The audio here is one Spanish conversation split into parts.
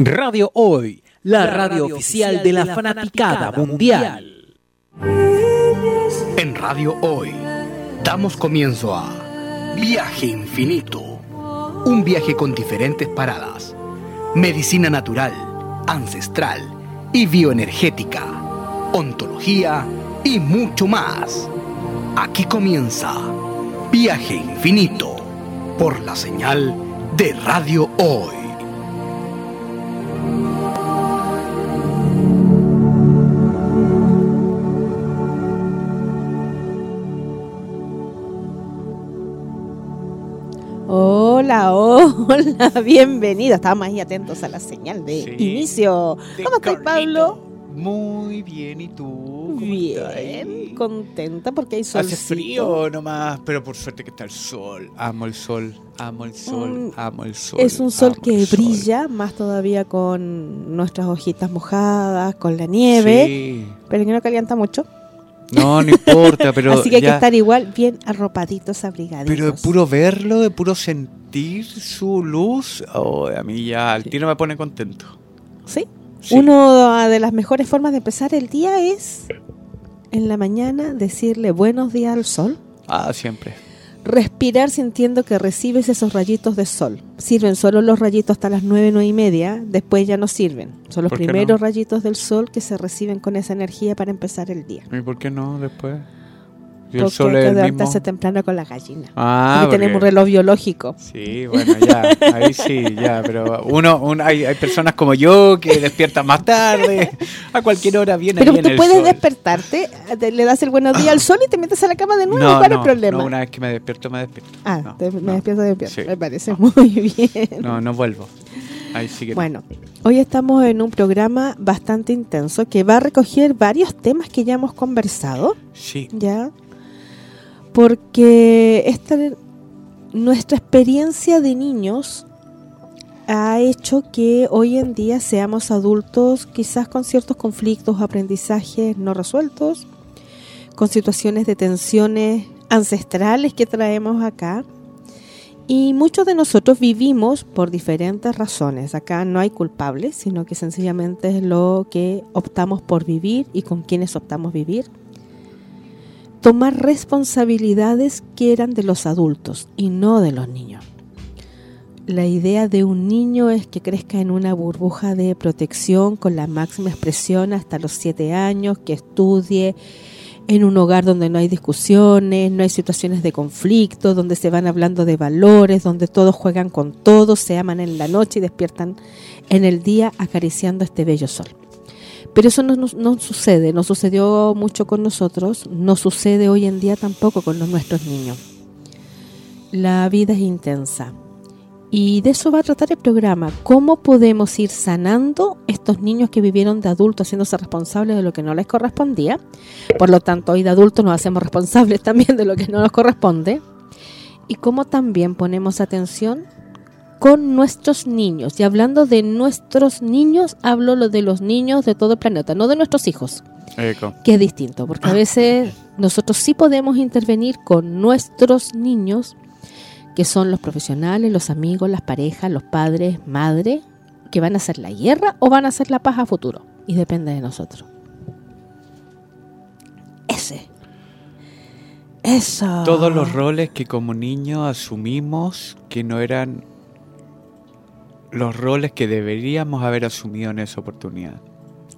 Radio Hoy, la, radio, oficial de la, fanaticada, mundial. En Radio Hoy, damos comienzo a Viaje Infinito. Un viaje con diferentes paradas. Medicina natural, ancestral y bioenergética. Ontología y mucho más. Aquí comienza Viaje Infinito por la señal de Radio Hoy. Hola, hola, bienvenido. Estábamos ahí atentos a la señal de inicio. ¿Cómo estás, Pablo? Muy bien, ¿y tú? ¿Cómo bien, contenta porque hay sol. Hace frío nomás, pero por suerte que está el sol. Amo el sol, amo el sol, Mm, amo el sol. Es un sol que sol. brilla, más todavía con nuestras hojitas mojadas, con la nieve, Sí. pero que no calienta mucho. No, no importa, pero Así que hay que estar igual bien arropaditos, abrigaditos. Pero de puro verlo, de puro sentir su luz, oh, a mí ya al tiro me pone contento. ¿Sí? Sí. Una de las mejores formas de empezar el día es en la mañana decirle buenos días al sol. Ah, siempre. respirar sintiendo que recibes esos rayitos de sol. Sirven solo los rayitos hasta las nueve, nueve y media, después ya no sirven. Son los ¿Por qué primeros no? rayitos del sol que se reciben con esa energía para empezar el día. ¿Y por qué no después? Si el Porque sol es levantarse temprano con la gallina. Ah, Aquí tenemos un porque- reloj biológico. Sí, bueno, ya, ahí sí, ya, pero uno, un- hay, hay personas como yo que despiertan más tarde, a cualquier hora viene Pero tú el puedes sol. despertarte, te- le das el buenos días al sol y te metes a la cama de nuevo. No, ¿Cuál es no, el problema? no, una vez que me despierto, me despierto. ah, No, te- me despierto, me despierto. sí. Me parece muy bien. No, no vuelvo. Ahí sí que no. Bueno, hoy estamos en un programa bastante intenso que va a recoger varios temas que ya hemos conversado. Sí, ¿ya? Porque esta, nuestra experiencia de niños ha hecho que hoy en día seamos adultos quizás con ciertos conflictos, aprendizajes no resueltos, con situaciones de tensiones ancestrales que traemos acá. Y muchos de nosotros vivimos por diferentes razones. Acá no hay culpables, sino que sencillamente es lo que optamos por vivir y con quienes optamos vivir tomar responsabilidades que eran de los adultos y no de los niños. La idea de un niño es que crezca en una burbuja de protección con la máxima expresión hasta los siete años, que estudie en un hogar donde no hay discusiones, no hay situaciones de conflicto, donde se van hablando de valores, donde todos juegan con todos, se aman en la noche y despiertan en el día acariciando este bello sol. Pero eso no, no- sucede, no sucedió mucho con nosotros, no sucede hoy en día tampoco con los nuestros niños. La vida es intensa. Y de eso va a tratar el programa, cómo podemos ir sanando estos niños que vivieron de adultos haciéndose responsables de lo que no les correspondía. Por lo tanto, hoy de adultos nos hacemos responsables también de lo que no nos corresponde. Y cómo también ponemos atención con nuestros niños. Y hablando de nuestros niños, hablo lo de los niños de todo el planeta, no de nuestros hijos, eco. que es distinto, porque a veces nosotros sí podemos intervenir con nuestros niños, que son los profesionales, los amigos, las parejas, los padres, madre, que van a hacer la guerra o van a hacer la paz a futuro. Y depende de nosotros. Ese. Eso. Todos los roles que como niños asumimos que no eran los roles que deberíamos haber asumido en esa oportunidad.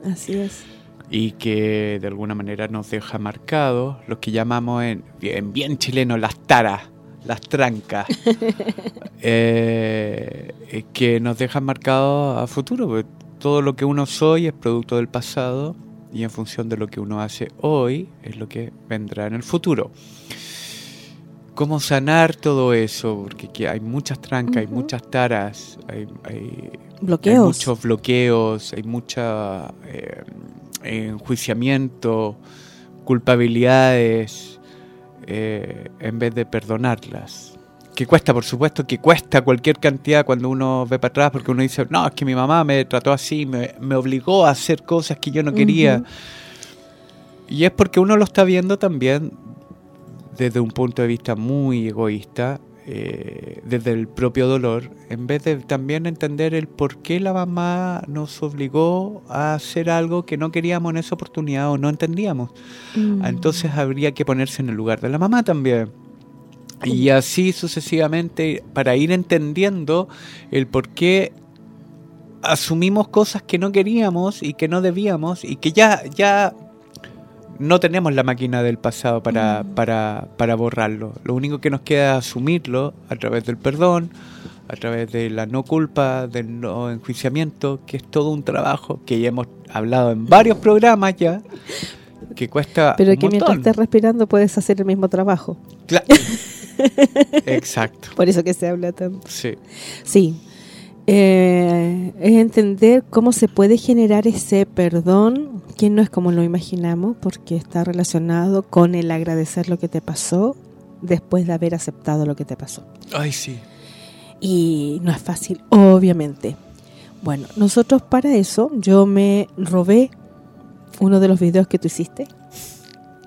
Así es. y que de alguna manera nos deja marcados los que llamamos en bien, bien chileno las taras, las trancas, eh, eh, que nos dejan marcados a futuro. porque todo lo que uno soy es producto del pasado y en función de lo que uno hace hoy es lo que vendrá en el futuro. ¿Cómo sanar todo eso? Porque hay muchas trancas, hay muchas taras, hay, hay Bloqueos. hay muchos bloqueos, hay mucha eh, enjuiciamiento, culpabilidades, eh, en vez de perdonarlas. Que cuesta, por supuesto, que cuesta cualquier cantidad cuando uno ve para atrás, porque uno dice, no, es que mi mamá me trató así, me, me obligó a hacer cosas que yo no quería. Y es porque uno lo está viendo también desde un punto de vista muy egoísta, eh, desde el propio dolor, en vez de también entender el por qué la mamá nos obligó a hacer algo que no queríamos en esa oportunidad o no entendíamos. Mm. Entonces habría que ponerse en el lugar de la mamá también. Y así sucesivamente para ir entendiendo el por qué asumimos cosas que no queríamos y que no debíamos y que ya, ya no tenemos la máquina del pasado para, para, para borrarlo. Lo único que nos queda es asumirlo a través del perdón, a través de la no culpa, del no enjuiciamiento, que es todo un trabajo que ya hemos hablado en varios programas ya, que cuesta Pero un que mientras estés respirando puedes hacer el mismo trabajo. Cla- Exacto, Por eso que se habla tanto. sí. Sí. Eh, es entender cómo se puede generar ese perdón, que no es como lo imaginamos, porque está relacionado con el agradecer lo que te pasó después de haber aceptado lo que te pasó. Ay, sí. Y no es fácil, obviamente. Bueno, nosotros para eso yo me robé uno de los videos que tú hiciste,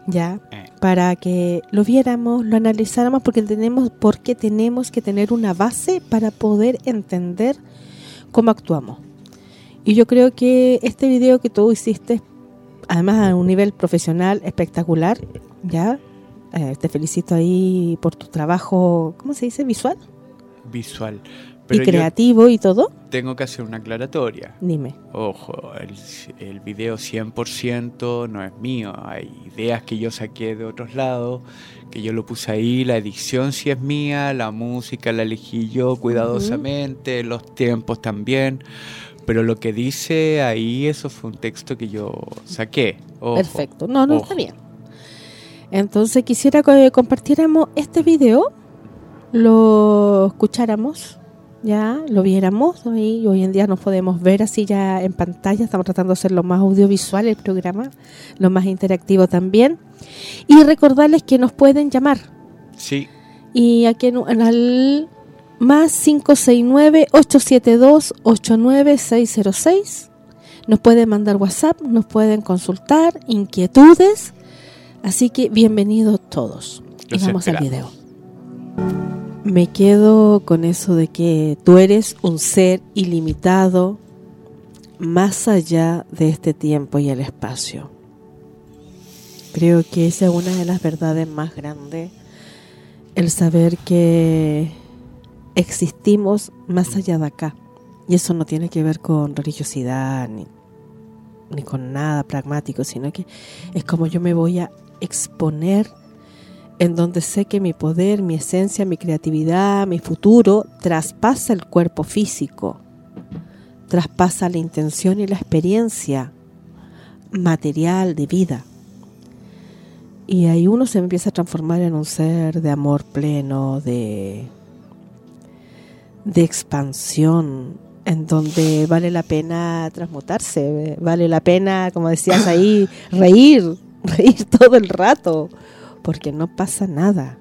ya, Eh. para que lo viéramos, lo analizáramos, porque tenemos, porque tenemos que tener una base para poder entender cómo actuamos. Y yo creo que este video que tú hiciste, además a un nivel profesional espectacular, ya, eh, te felicito ahí por tu trabajo, ¿cómo se dice? Visual Visual. Y Pero creativo y todo. tengo que hacer una aclaratoria. Dime. Ojo, el, el video 100% no es mío. Hay ideas que yo saqué de otros lados, que yo lo puse ahí. La edición sí es mía, la música la elegí yo cuidadosamente, los tiempos también. Pero lo que dice ahí, eso fue un texto que yo saqué. Ojo, Perfecto. No, no ojo. está bien. Entonces quisiera que compartiéramos este video, lo escucháramos, ya, lo viéramos. Hoy, hoy en día nos podemos ver así ya en pantalla. Estamos tratando de hacer lo más audiovisual el programa, lo más interactivo también. Y recordarles que nos pueden llamar. Sí, Y aquí en, en al más 569-872-89606. Nos pueden mandar WhatsApp, nos pueden consultar, inquietudes. Así que bienvenidos todos. Y vamos al video. Me quedo con eso de que tú eres un ser ilimitado más allá de este tiempo y el espacio. Creo que esa es una de las verdades más grandes el saber que existimos más allá de acá. Y eso no tiene que ver con religiosidad ni, ni con nada pragmático, sino que es como yo me voy a exponer en donde sé que mi poder, mi esencia, mi creatividad, mi futuro traspasa el cuerpo físico, traspasa la intención y la experiencia material de vida. Y ahí uno se empieza a transformar en un ser de amor pleno, de, de expansión, en donde vale la pena transmutarse, vale la pena, como decías ahí, reír, reír todo el rato, porque no pasa nada.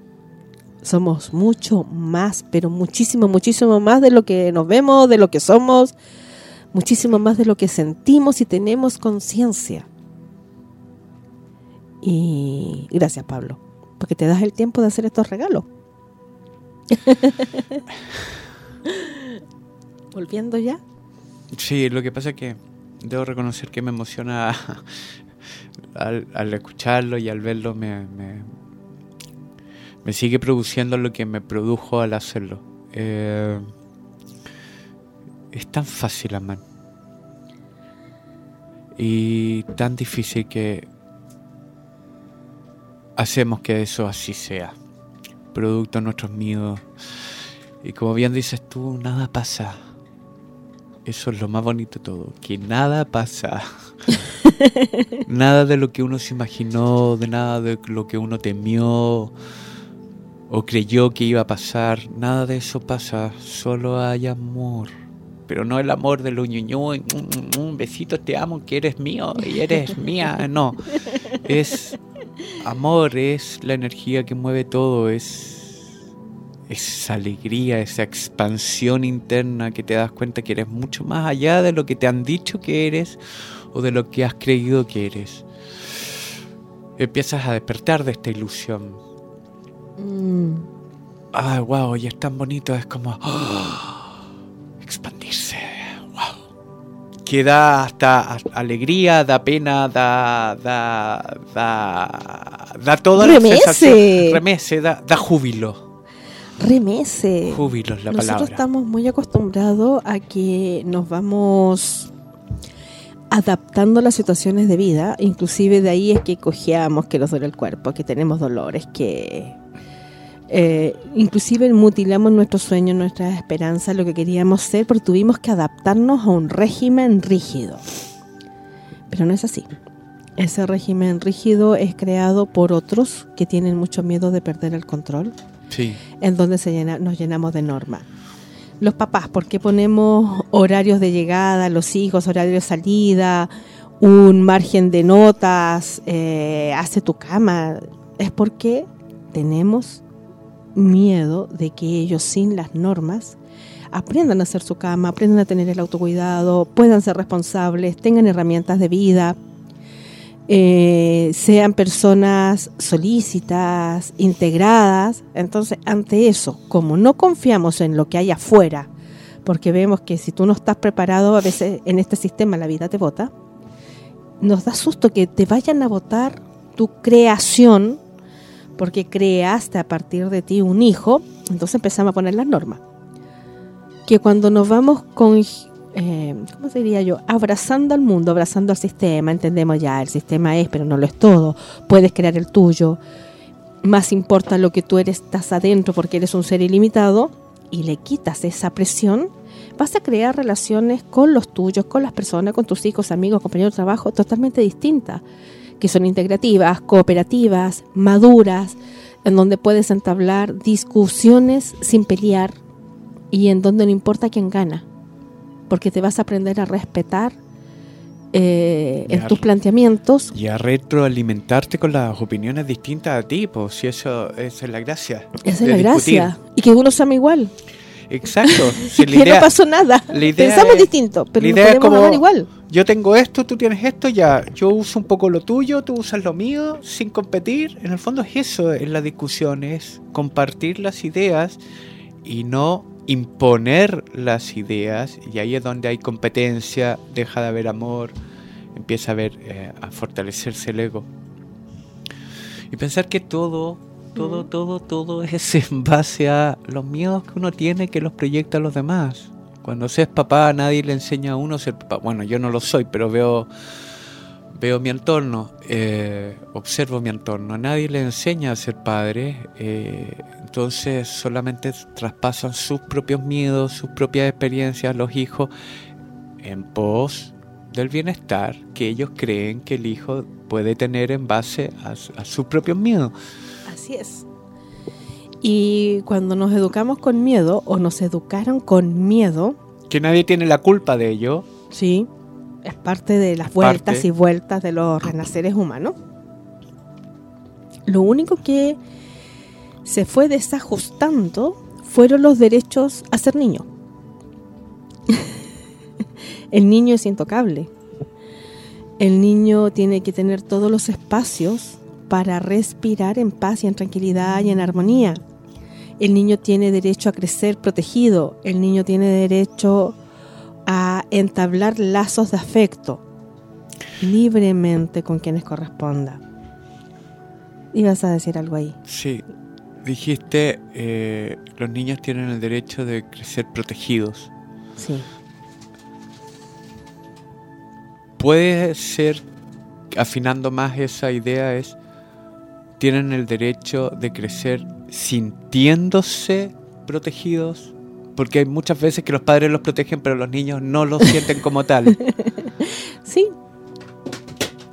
Somos mucho más, pero muchísimo, muchísimo más de lo que nos vemos, de lo que somos, muchísimo más de lo que sentimos y tenemos conciencia. Y gracias, Pablo, porque te das el tiempo de hacer estos regalos. Volviendo ya. Sí, lo que pasa es que debo reconocer que me emociona al, escucharlo y al verlo me, me sigue produciendo lo que me produjo al hacerlo. Eh, es tan fácil amar y tan difícil que hacemos que eso así sea, producto de nuestros miedos. Y como bien dices tú, nada pasa. Eso es lo más bonito de todo, que nada pasa. nada de lo que uno se imaginó, de nada de lo que uno temió o creyó que iba a pasar, nada de eso pasa, solo hay amor. Pero no el amor de lo ñuñu, mm, besitos, te amo, que eres mío y eres mía, no. Es amor, es la energía que mueve todo, es esa alegría, esa expansión interna que te das cuenta que eres mucho más allá de lo que te han dicho que eres o de lo que has creído que eres. Empiezas a despertar de esta ilusión. Mm. ah, wow, y es tan bonito, es como ¡ah! expandirse, wow. Que da hasta alegría, da pena, da, da, da, da toda la Remece. sensación. Remece, da, da júbilo. Remece. Júbilo es la Nosotros palabra. estamos muy acostumbrados a que nos vamos adaptando a las situaciones de vida, inclusive de ahí es que cojeamos, que nos duele el cuerpo, que tenemos dolores, que eh, inclusive mutilamos nuestros sueños, nuestras esperanzas, lo que queríamos ser, porque tuvimos que adaptarnos a un régimen rígido. Pero no es así. Ese régimen rígido es creado por otros que tienen mucho miedo de perder el control Sí, en donde se llena- nos llenamos de normas. Los papás, ¿por qué ponemos horarios de llegada los hijos, horarios de salida, un margen de notas, eh, hace tu cama? Es porque tenemos miedo de que ellos sin las normas aprendan a hacer su cama, aprendan a tener el autocuidado, puedan ser responsables, tengan herramientas de vida, eh, sean personas solícitas, integradas. Entonces, ante eso, como no confiamos en lo que hay afuera, porque vemos que si tú no estás preparado, a veces en este sistema la vida te vota, nos da susto que te vayan a votar tu creación, porque creaste a partir de ti un hijo, entonces empezamos a poner las normas. Que cuando nos vamos con eh, ¿cómo diría yo? Abrazando al mundo, abrazando al sistema, entendemos ya, el sistema es, pero no lo es todo, puedes crear el tuyo, más importa lo que tú eres, estás adentro porque eres un ser ilimitado y le quitas esa presión, vas a crear relaciones con los tuyos, con las personas, con tus hijos, amigos, compañeros de trabajo totalmente distintas, que son integrativas, cooperativas, maduras, en donde puedes entablar discusiones sin pelear y en donde no importa quién gana porque te vas a aprender a respetar eh, en tus planteamientos. y a retroalimentarte con las opiniones distintas a ti, pues si eso esa es la gracia. Esa es la discutir. gracia. Y que uno se ama igual. Exacto. si que idea- no pasó nada. la idea Pensamos es- distinto, pero la nos idea es podemos como- amar igual. Yo tengo esto, tú tienes esto, ya. Yo uso un poco lo tuyo, tú usas lo mío, sin competir. En el fondo es eso, en la discusión, es compartir las ideas y no imponer las ideas. Y ahí es donde hay competencia, deja de haber amor, empieza a haber, eh, a fortalecerse el ego. Y pensar que todo, todo, todo, todo es en base a los miedos que uno tiene que los proyecta a los demás. Cuando se es papá, nadie le enseña a uno a ser papá. Bueno, yo no lo soy, pero veo, veo mi entorno, eh, observo mi entorno. Nadie le enseña a ser padre, eh, entonces solamente traspasan sus propios miedos, sus propias experiencias los hijos en pos del bienestar que ellos creen que el hijo puede tener en base a, a sus propios miedos. Así es. Y cuando nos educamos con miedo o nos educaron con miedo, Que nadie tiene la culpa de ello. sí, es parte de las vueltas parte. y vueltas de los renaceres humanos. Lo único que se fue desajustando fueron los derechos a ser niño. El niño es intocable. El niño tiene que tener todos los espacios para respirar en paz y en tranquilidad y en armonía. El niño tiene derecho a crecer protegido. El niño tiene derecho a entablar lazos de afecto libremente con quienes corresponda. Ibas a decir algo ahí. Sí, dijiste, eh, los niños tienen el derecho de crecer protegidos. Sí. Puede ser, afinando más esa idea, es, tienen el derecho de crecer sintiéndose protegidos, porque hay muchas veces que los padres los protegen, pero los niños no los sienten como tal. Sí.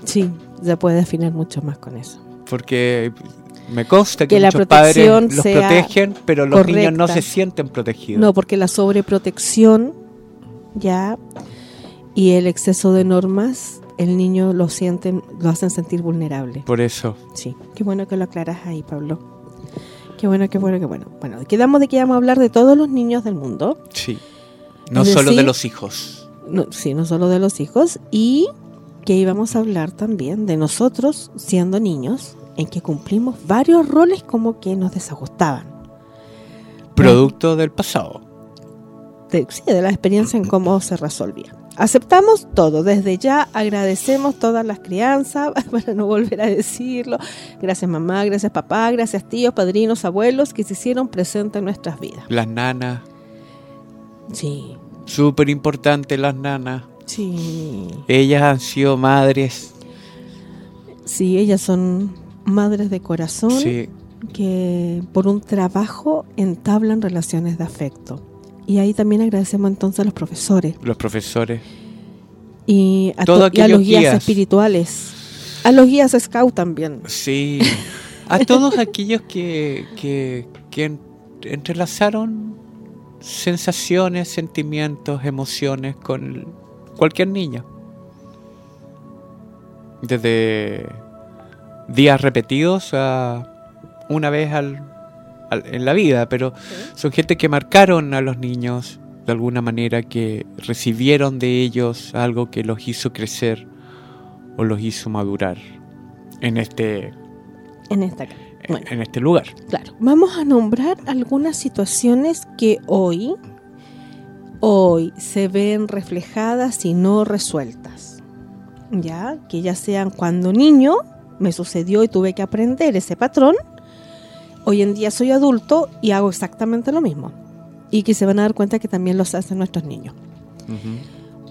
Sí, se puede afinar mucho más con eso. Porque me consta que, Que la muchos padres protección los protegen, pero los niños no se sienten protegidos. No, porque la sobreprotección ya y el exceso de normas, el niño lo sienten, lo hacen sentir vulnerable. Por eso. Sí, qué bueno que lo aclaras ahí, Pablo. Qué bueno, qué bueno, qué bueno. Bueno, quedamos de que vamos a hablar de todos los niños del mundo. Sí. No solo de los hijos. No, sí, no solo de los hijos. Y que íbamos a hablar también de nosotros siendo niños, en que cumplimos varios roles como que nos desajustaban. Producto del pasado. de, sí, de la experiencia en cómo se resolvía. Aceptamos todo, desde ya agradecemos todas las crianzas, para no volver a decirlo. Gracias mamá, gracias papá, gracias tíos, padrinos, abuelos que se hicieron presentes en nuestras vidas. Las nanas, Sí, súper importante las nanas. sí, Ellas han sido madres. sí, ellas son madres de corazón Sí, que por un trabajo entablan relaciones de afecto. Y ahí también agradecemos entonces a los profesores los profesores. y a, Todos to- y a los guías, guías. espirituales, a los guías scout también. Sí. A todos aquellos que, que, que en- entrelazaron sensaciones, sentimientos, emociones con cualquier niño. Desde días repetidos a una vez al- en la vida, pero son gente que marcaron a los niños de alguna manera, que recibieron de ellos algo que los hizo crecer o los hizo madurar en este, En esta Bueno, en este lugar. claro. Vamos a nombrar algunas situaciones que hoy, hoy se ven reflejadas y no resueltas. Ya, que ya sean cuando niño me sucedió y tuve que aprender ese patrón. Hoy en día soy adulto y hago exactamente lo mismo. Y que se van a dar cuenta que también los hacen nuestros niños.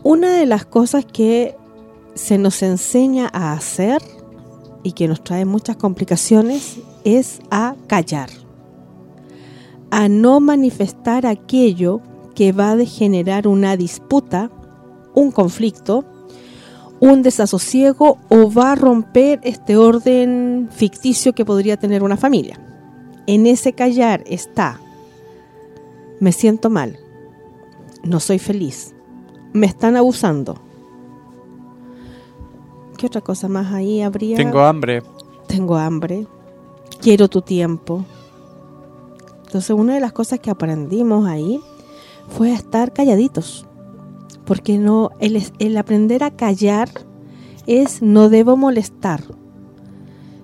Una de las cosas que se nos enseña a hacer y que nos trae muchas complicaciones es a callar, a no manifestar aquello que va a degenerar una disputa, un conflicto, un desasosiego o va a romper este orden ficticio que podría tener una familia. En ese callar está, me siento mal, no soy feliz, me están abusando. ¿Qué otra cosa más ahí habría? Tengo hambre. Tengo hambre, quiero tu tiempo. Entonces una de las cosas que aprendimos ahí fue a estar calladitos. Porque no, el, el aprender a callar es no debo molestar.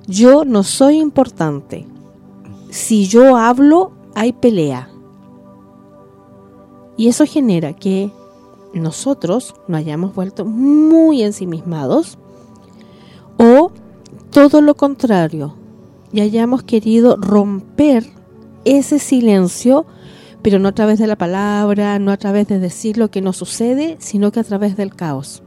Yo no soy importante. Si yo hablo, hay pelea. Y eso genera que nosotros nos hayamos vuelto muy ensimismados o todo lo contrario, y hayamos querido romper ese silencio, pero no a través de la palabra, no a través de decir lo que nos sucede, sino que a través del caos.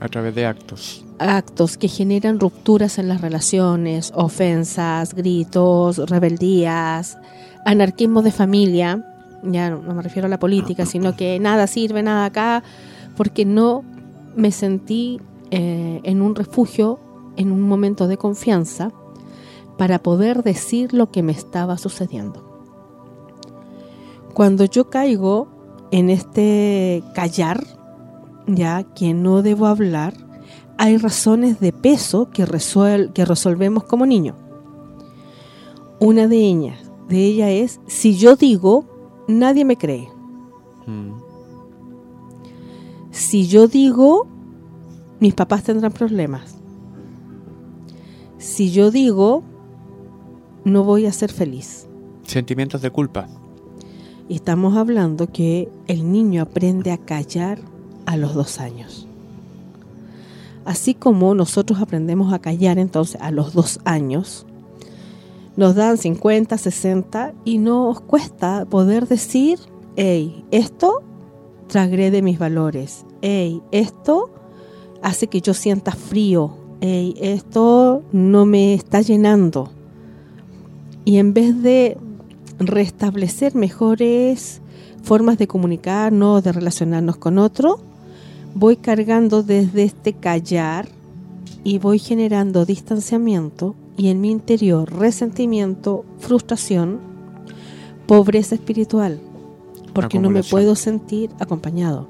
A través de actos. Actos que generan rupturas en las relaciones, ofensas, gritos, rebeldías, anarquismo de familia, ya no no me refiero a la política, sino que nada sirve, nada acá, porque no me sentí eh, en un refugio, en un momento de confianza, para poder decir lo que me estaba sucediendo. Cuando yo caigo en este callar, ya que no debo hablar, hay razones de peso que, resuel- que resolvemos como niño. Una de ellas, de ella es, si yo digo, nadie me cree. Mm. Si yo digo, mis papás tendrán problemas. Si yo digo, no voy a ser feliz. Sentimientos de culpa. Y estamos hablando que el niño aprende a callar a los dos años. Así como nosotros aprendemos a callar entonces a los dos años, nos dan 50, 60 y nos cuesta poder decir, hey, esto transgrede mis valores, hey, esto hace que yo sienta frío, hey, esto no me está llenando. Y en vez de restablecer mejores formas de comunicarnos, de relacionarnos con otro, voy cargando desde este callar y voy generando distanciamiento y en mi interior resentimiento, frustración, pobreza espiritual, porque no me puedo sentir acompañado.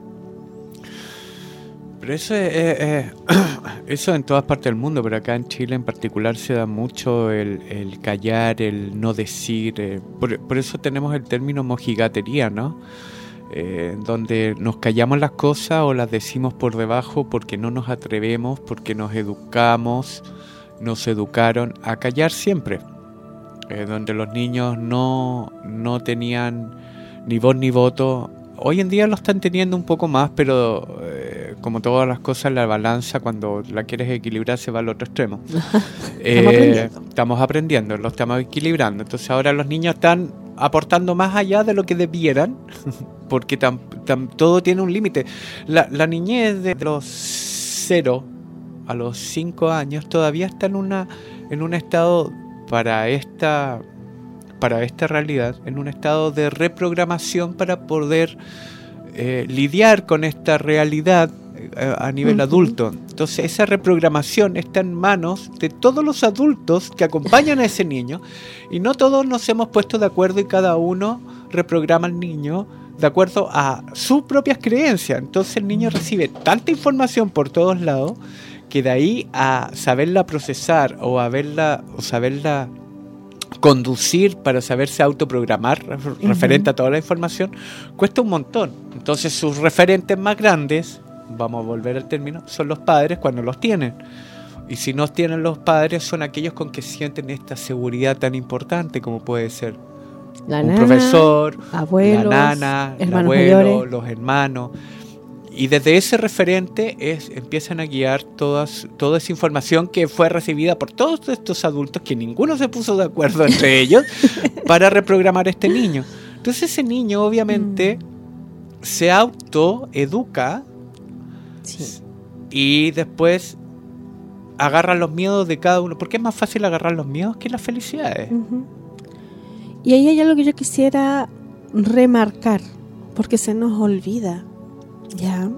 Pero eso es, es- es- eso en todas partes del mundo, pero acá en Chile en particular se da mucho el, el callar, el no decir. eh, por, por eso tenemos el término mojigatería, ¿no? Eh, donde nos callamos las cosas o las decimos por debajo porque no nos atrevemos, porque nos educamos, nos educaron a callar siempre. eh, donde los niños no, no tenían ni voz ni voto. Hoy en día lo están teniendo un poco más, pero eh, como todas las cosas, la balanza cuando la quieres equilibrar se va al otro extremo. Eh, aprendiendo. estamos aprendiendo, lo estamos equilibrando. Entonces ahora los niños están aportando más allá de lo que debieran, porque tam- tam- todo tiene un límite. La, la niñez de los 0 a los 5 años todavía está en una en un estado para esta para esta realidad, en un estado de reprogramación para poder eh, lidiar con esta realidad a nivel adulto. Entonces esa reprogramación está en manos de todos los adultos que acompañan a ese niño y no todos nos hemos puesto de acuerdo y cada uno reprograma al niño de acuerdo a sus propias creencias. Entonces el niño recibe tanta información por todos lados que de ahí a saberla procesar o a verla o saberla conducir para saberse autoprogramar refer- referente a toda la información cuesta un montón. Entonces sus referentes más grandes, vamos a volver al término, son los padres cuando los tienen. Y si no tienen los padres son aquellos con que sienten esta seguridad tan importante como puede ser La un nana, profesor, abuelos, la nana, el abuelo, mayores. los hermanos. Y desde ese referente es, empiezan a guiar todas, toda esa información que fue recibida por todos estos adultos, que ninguno se puso de acuerdo entre ellos, para reprogramar a este niño. Entonces ese niño obviamente Mm. se autoeduca Sí. y después agarra los miedos de cada uno. Porque es más fácil agarrar los miedos que las felicidades. Y ahí hay algo que yo quisiera remarcar, porque se nos olvida, ¿ya?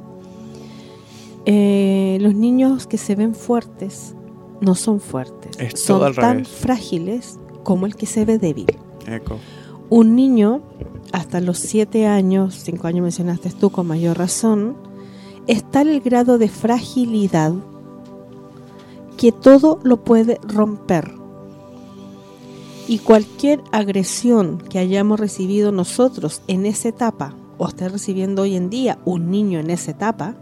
Eh, los niños que se ven fuertes no son fuertes, Es son tan revés. frágiles como el que se ve débil. Eco. Un niño, hasta los 7 años, 5 años mencionaste tú con mayor razón, está en el grado de fragilidad que todo lo puede romper. Y cualquier agresión que hayamos recibido nosotros en esa etapa, o esté recibiendo hoy en día un niño en esa etapa,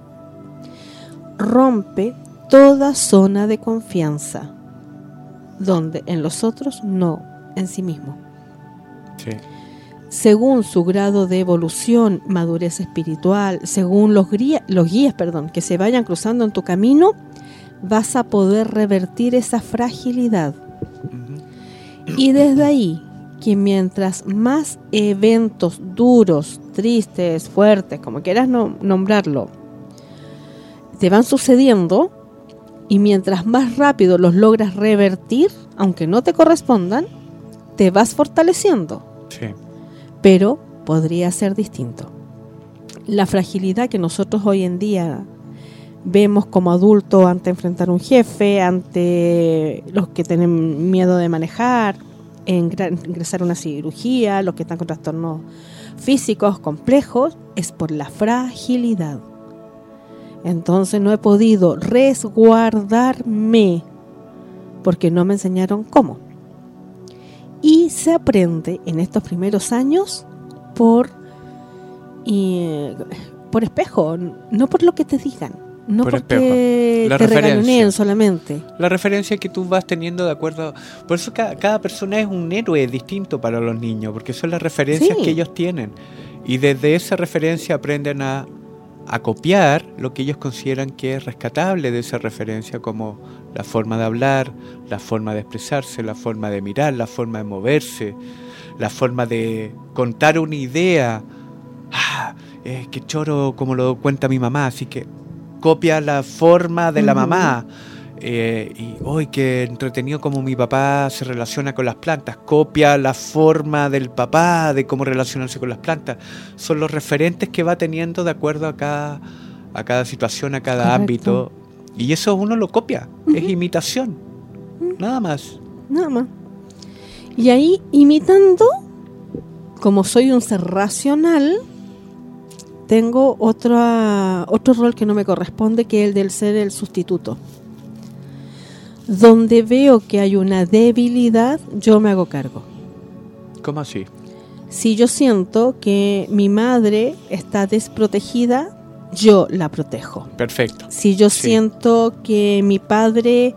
rompe toda zona de confianza, donde en los otros no, en sí mismo Sí. Según su grado de evolución, madurez espiritual, según los, guía- los guías perdón, que se vayan cruzando en tu camino, vas a poder revertir esa fragilidad. Y desde ahí, que mientras más eventos duros, tristes, fuertes, como quieras no- nombrarlo, te van sucediendo, y mientras más rápido los logras revertir, aunque no te correspondan, te vas fortaleciendo Sí. Pero podría ser distinto. La fragilidad que nosotros hoy en día vemos como adultos ante enfrentar un jefe, ante los que tienen miedo de manejar, ingresar a una cirugía, los que están con trastornos físicos complejos, es por la fragilidad. Entonces no he podido resguardarme porque no me enseñaron cómo. Y se aprende en estos primeros años por, por espejo, no por lo que te digan, no Por porque. La te referencia. solamente. La referencia que tú vas teniendo de acuerdo. Por eso cada, cada persona es un héroe distinto para los niños, porque son las referencias Sí. que ellos tienen. Y desde esa referencia aprenden a, a copiar lo que ellos consideran que es rescatable de esa referencia, como la forma de hablar, la forma de expresarse, la forma de mirar, la forma de moverse, la forma de contar una idea. Ah, eh, qué choro como lo cuenta mi mamá, así que copia la forma de la mamá. Eh, y hoy qué entretenido como mi papá se relaciona con las plantas, copia la forma del papá de cómo relacionarse con las plantas. Son los referentes que va teniendo de acuerdo a cada, a cada situación, a cada Correcto. ámbito. Y eso uno lo copia, es imitación, nada más. Nada más. Y ahí, imitando, como soy un ser racional, tengo otra, otro rol que no me corresponde, que es el del ser el sustituto. Donde veo que hay una debilidad, yo me hago cargo. ¿Cómo así? Si yo siento que mi madre está desprotegida, yo la protejo. Perfecto. Si yo Sí. siento que mi padre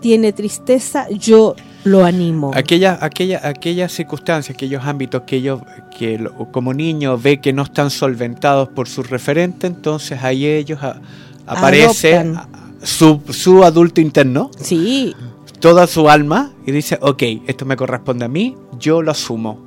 tiene tristeza, yo lo animo. Aquella, aquella, aquellas circunstancias, aquellos ámbitos que ellos, que lo- como niños ve que no están solventados por su referente, entonces ahí ellos a- aparece Adoptan. a- su, su adulto interno, Sí, toda su alma, y dice, ok, esto me corresponde a mí, yo lo asumo.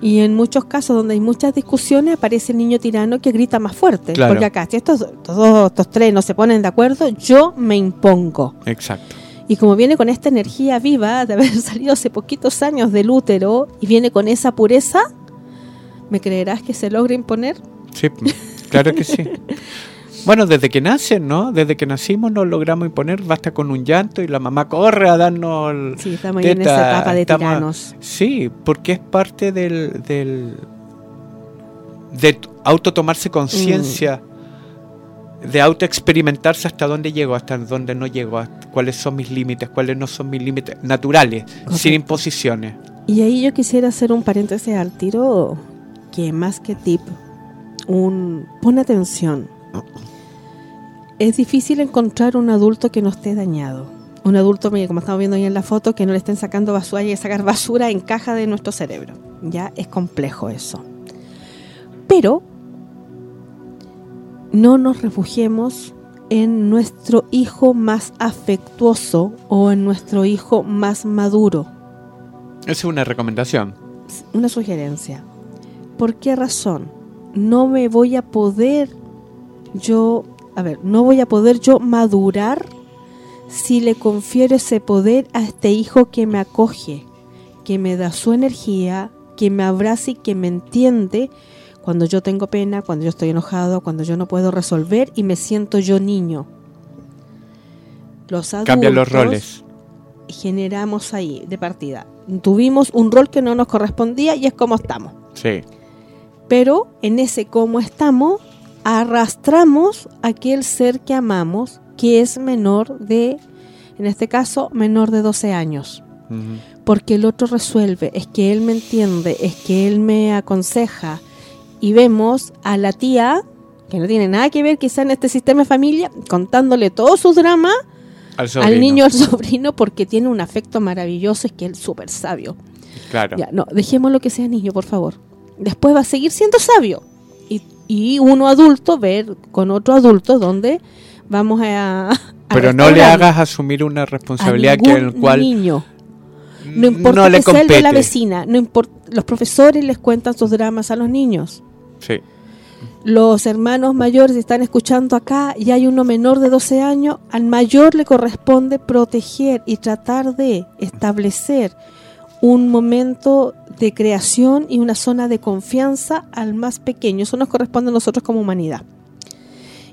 y en muchos casos donde hay muchas discusiones aparece el niño tirano que grita más fuerte. Claro. Porque acá, si estos, todos estos tres no se ponen de acuerdo, yo me impongo. Exacto. Y como viene con esta energía viva de haber salido hace poquitos años del útero y viene con esa pureza, ¿me creerás que se logra imponer? Sí, claro que sí. Bueno, desde que nacen, ¿no? Desde que nacimos nos logramos imponer, basta con un llanto y la mamá corre a darnos... el- Sí, estamos en esa etapa de estamos- tiranos. Sí, porque es parte del... del de auto tomarse conciencia, Mm. de auto experimentarse hasta dónde llego, hasta dónde no llego, cuáles son mis límites, cuáles no son mis límites naturales, sin imposiciones. Y ahí yo quisiera hacer un paréntesis al tiro, que más que tip, un pon atención. Es difícil encontrar un adulto que no esté dañado. Un adulto, como estamos viendo ahí en la foto, que no le estén sacando basura y sacar basura en caja de nuestro cerebro. Ya es complejo eso. Pero no nos refugiemos en nuestro hijo más afectuoso o en nuestro hijo más maduro Esa es una recomendación. una sugerencia. ¿Por qué razón? No me voy a poder yo, a ver, no voy a poder yo madurar si le confiero ese poder a este hijo que me acoge, que me da su energía, que me abraza y que me entiende cuando yo tengo pena, cuando yo estoy enojado, cuando yo no puedo resolver y me siento yo niño. Los adultos Cambian los roles. generamos ahí de partida. Tuvimos un rol que no nos correspondía y es como estamos. Sí. Pero en ese cómo estamos, arrastramos aquel ser que amamos, que es menor de, en este caso, menor de 12 años. Porque el otro resuelve, es que él me entiende, es que él me aconseja. Y vemos a la tía, que no tiene nada que ver quizá en este sistema de familia, contándole todos sus dramas Al, al niño, al sobrino, porque tiene un afecto maravilloso, es que él es súper sabio. Claro. Ya, no, dejémoslo que sea niño, por favor. Después va a seguir siendo sabio. Y, uno adulto ver con otro adulto donde vamos a... a Pero no le hagas asumir una responsabilidad que ningún el cual niño. No importa no le que sea el de la vecina, no importa, los profesores les cuentan sus dramas a los niños. Sí. Los hermanos mayores están escuchando acá y hay uno menor de 12 años, al mayor le corresponde proteger y tratar de establecer un momento de creación y una zona de confianza al más pequeño. Eso nos corresponde a nosotros como humanidad.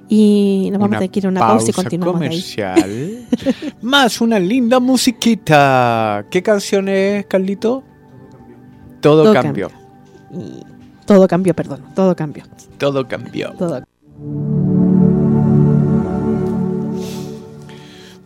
Y nos vamos a tener que ir a una pausa, y continuamos ahí. Más una linda musiquita. ¿Qué canción es, Carlito? Todo, Todo cambió. Y todo cambió, perdón, todo cambió. Todo cambió. Todo.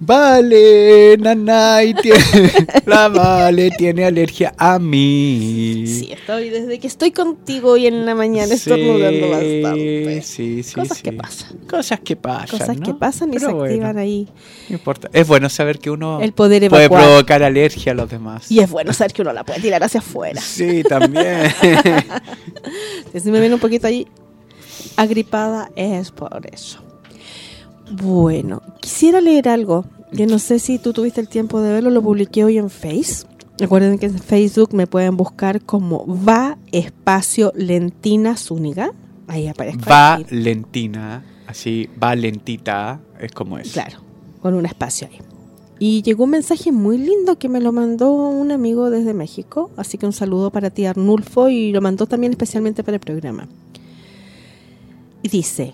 Vale, Nanay tiene, la Vale tiene alergia a mí. Sí, estoy desde que estoy contigo hoy en la mañana estornudando bastante. Sí, sí, Cosas sí. que pasan. Cosas que pasan. Cosas ¿no? que pasan y Pero se bueno, activan ahí. no importa. Es bueno saber que uno El poder puede provocar alergia a los demás. Y es bueno saber que uno la puede tirar hacia afuera. Sí, también. Si me ven un poquito ahí agripada es por eso. Bueno, quisiera leer algo. Yo no sé si tú tuviste el tiempo de verlo, lo publiqué hoy en Face. Recuerden que en Facebook me pueden buscar como va espacio lentina Zúñiga. Ahí aparezco. va lentina, así, va lentita, es como es. Claro, con un espacio ahí. Y llegó un mensaje muy lindo que me lo mandó un amigo desde México, así que un saludo para ti Arnulfo y lo mandó también especialmente para el programa. Y dice,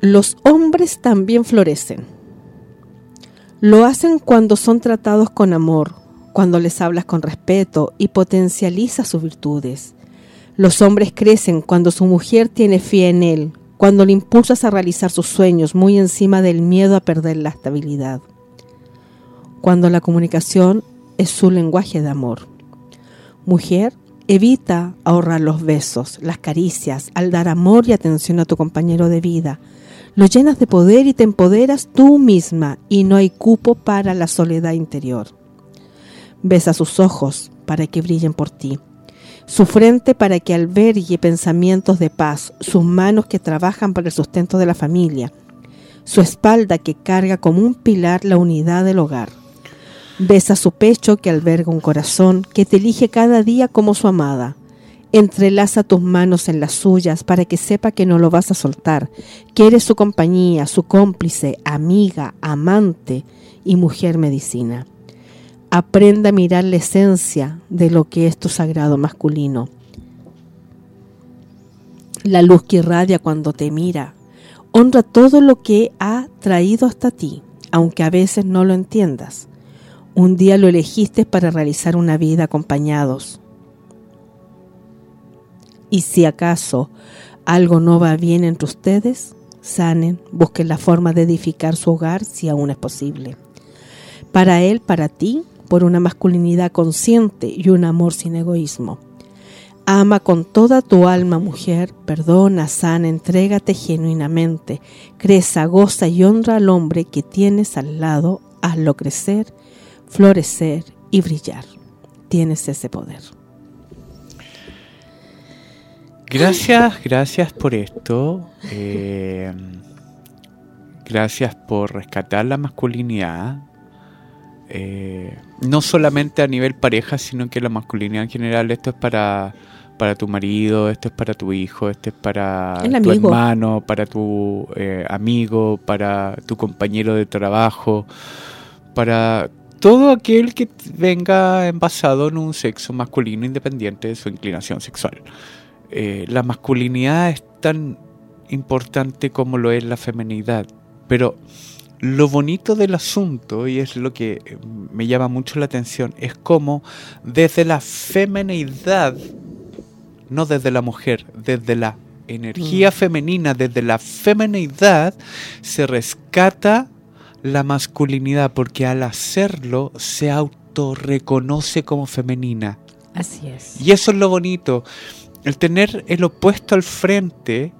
los hombres también florecen. Lo hacen cuando son tratados con amor, cuando les hablas con respeto y potencializas sus virtudes. Los hombres crecen cuando su mujer tiene fe en él, cuando le impulsas a realizar sus sueños muy encima del miedo a perder la estabilidad. Cuando la comunicación es su lenguaje de amor. Mujer, evita ahorrar los besos, las caricias, al dar amor y atención a tu compañero de vida. Lo llenas de poder y te empoderas tú misma y no hay cupo para la soledad interior. Besa sus ojos para que brillen por ti, su frente para que albergue pensamientos de paz, sus manos que trabajan para el sustento de la familia, su espalda que carga como un pilar la unidad del hogar. Besa su pecho que alberga un corazón que te elige cada día como su amada. Entrelaza tus manos en las suyas para que sepa que no lo vas a soltar, que eres su compañía, su cómplice, amiga, amante y mujer medicina. Aprenda a mirar la esencia de lo que es tu sagrado masculino. La luz que irradia cuando te mira. Honra todo lo que ha traído hasta ti, aunque a veces no lo entiendas. Un día lo elegiste para realizar una vida acompañados. Y si acaso algo no va bien entre ustedes, sanen, busquen la forma de edificar su hogar si aún es posible. Para él, para ti, por una masculinidad consciente y un amor sin egoísmo. Ama con toda tu alma, mujer, perdona, sana, entrégate genuinamente, creza, goza y honra al hombre que tienes al lado, hazlo crecer, florecer y brillar. Tienes ese poder. Gracias, gracias por esto. Eh, gracias por rescatar la masculinidad. Eh, no solamente a nivel pareja, sino que la masculinidad en general, esto es para, para tu marido, esto es para tu hijo, esto es para tu hermano, para tu eh, amigo, para tu compañero de trabajo, para todo aquel que venga envasado en un sexo masculino independiente de su inclinación sexual. Eh, la masculinidad es tan importante como lo es la feminidad, pero lo bonito del asunto, y es lo que eh, me llama mucho la atención, es cómo desde la feminidad, no desde la mujer, desde la energía femenina, desde la feminidad, se rescata la masculinidad, porque al hacerlo se autorreconoce como femenina. Así es. Y eso es lo bonito. El tener el opuesto al frente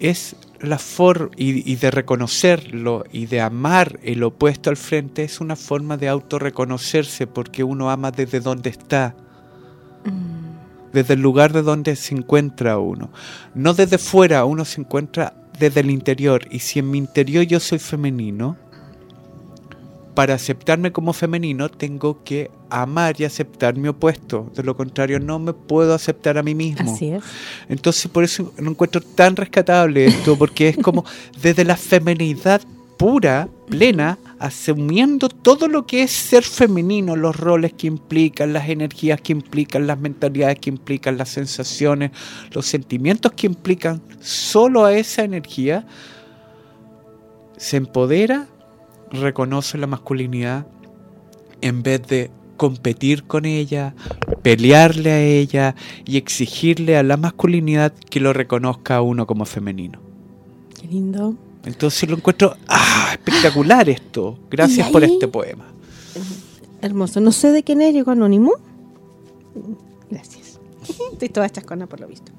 es la forma, y, de reconocerlo y de amar el opuesto al frente es una forma de autorreconocerse porque uno ama desde donde está, desde el lugar de donde se encuentra uno. No desde fuera, uno se encuentra desde el interior. Y si en mi interior yo soy femenino, para aceptarme como femenino tengo que amar y aceptar mi opuesto. De lo contrario, no me puedo aceptar a mí mismo. Así es. Entonces, por eso lo encuentro tan rescatable esto, porque es como desde la feminidad pura, plena, asumiendo todo lo que es ser femenino, los roles que implican, las energías que implican, las mentalidades que implican, las sensaciones, los sentimientos que implican solo a esa energía, se empodera, reconoce la masculinidad en vez de competir con ella, pelearle a ella y exigirle a la masculinidad que lo reconozca a uno como femenino. Qué lindo. Entonces lo encuentro ah, espectacular esto. Gracias por este poema. Hermoso. No sé de quién es, llegó anónimo. Gracias. Estoy toda chascona por lo visto.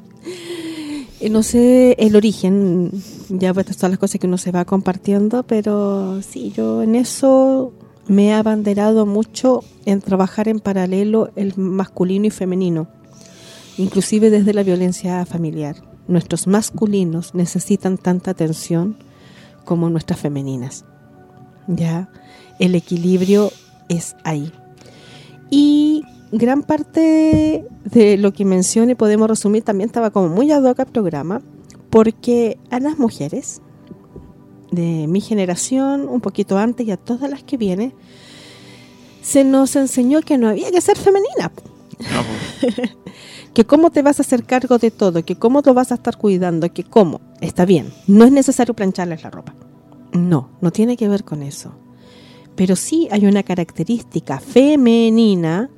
Eh, No sé el origen, ya pues son las cosas que uno se va compartiendo, pero sí, yo en eso me he abanderado mucho en trabajar en paralelo el masculino y femenino, inclusive desde la violencia familiar. Nuestros masculinos necesitan tanta atención como nuestras femeninas. Ya, el equilibrio es ahí. Y gran parte de lo que mencione podemos resumir también estaba como muy ad hoc al programa, porque a las mujeres de mi generación, un poquito antes y a todas las que vienen, se nos enseñó que no había que ser femenina, que cómo te vas a hacer cargo de todo, que cómo lo vas a estar cuidando, que cómo, está bien, no es necesario plancharles la ropa. No, no tiene que ver con eso. Pero sí hay una característica femenina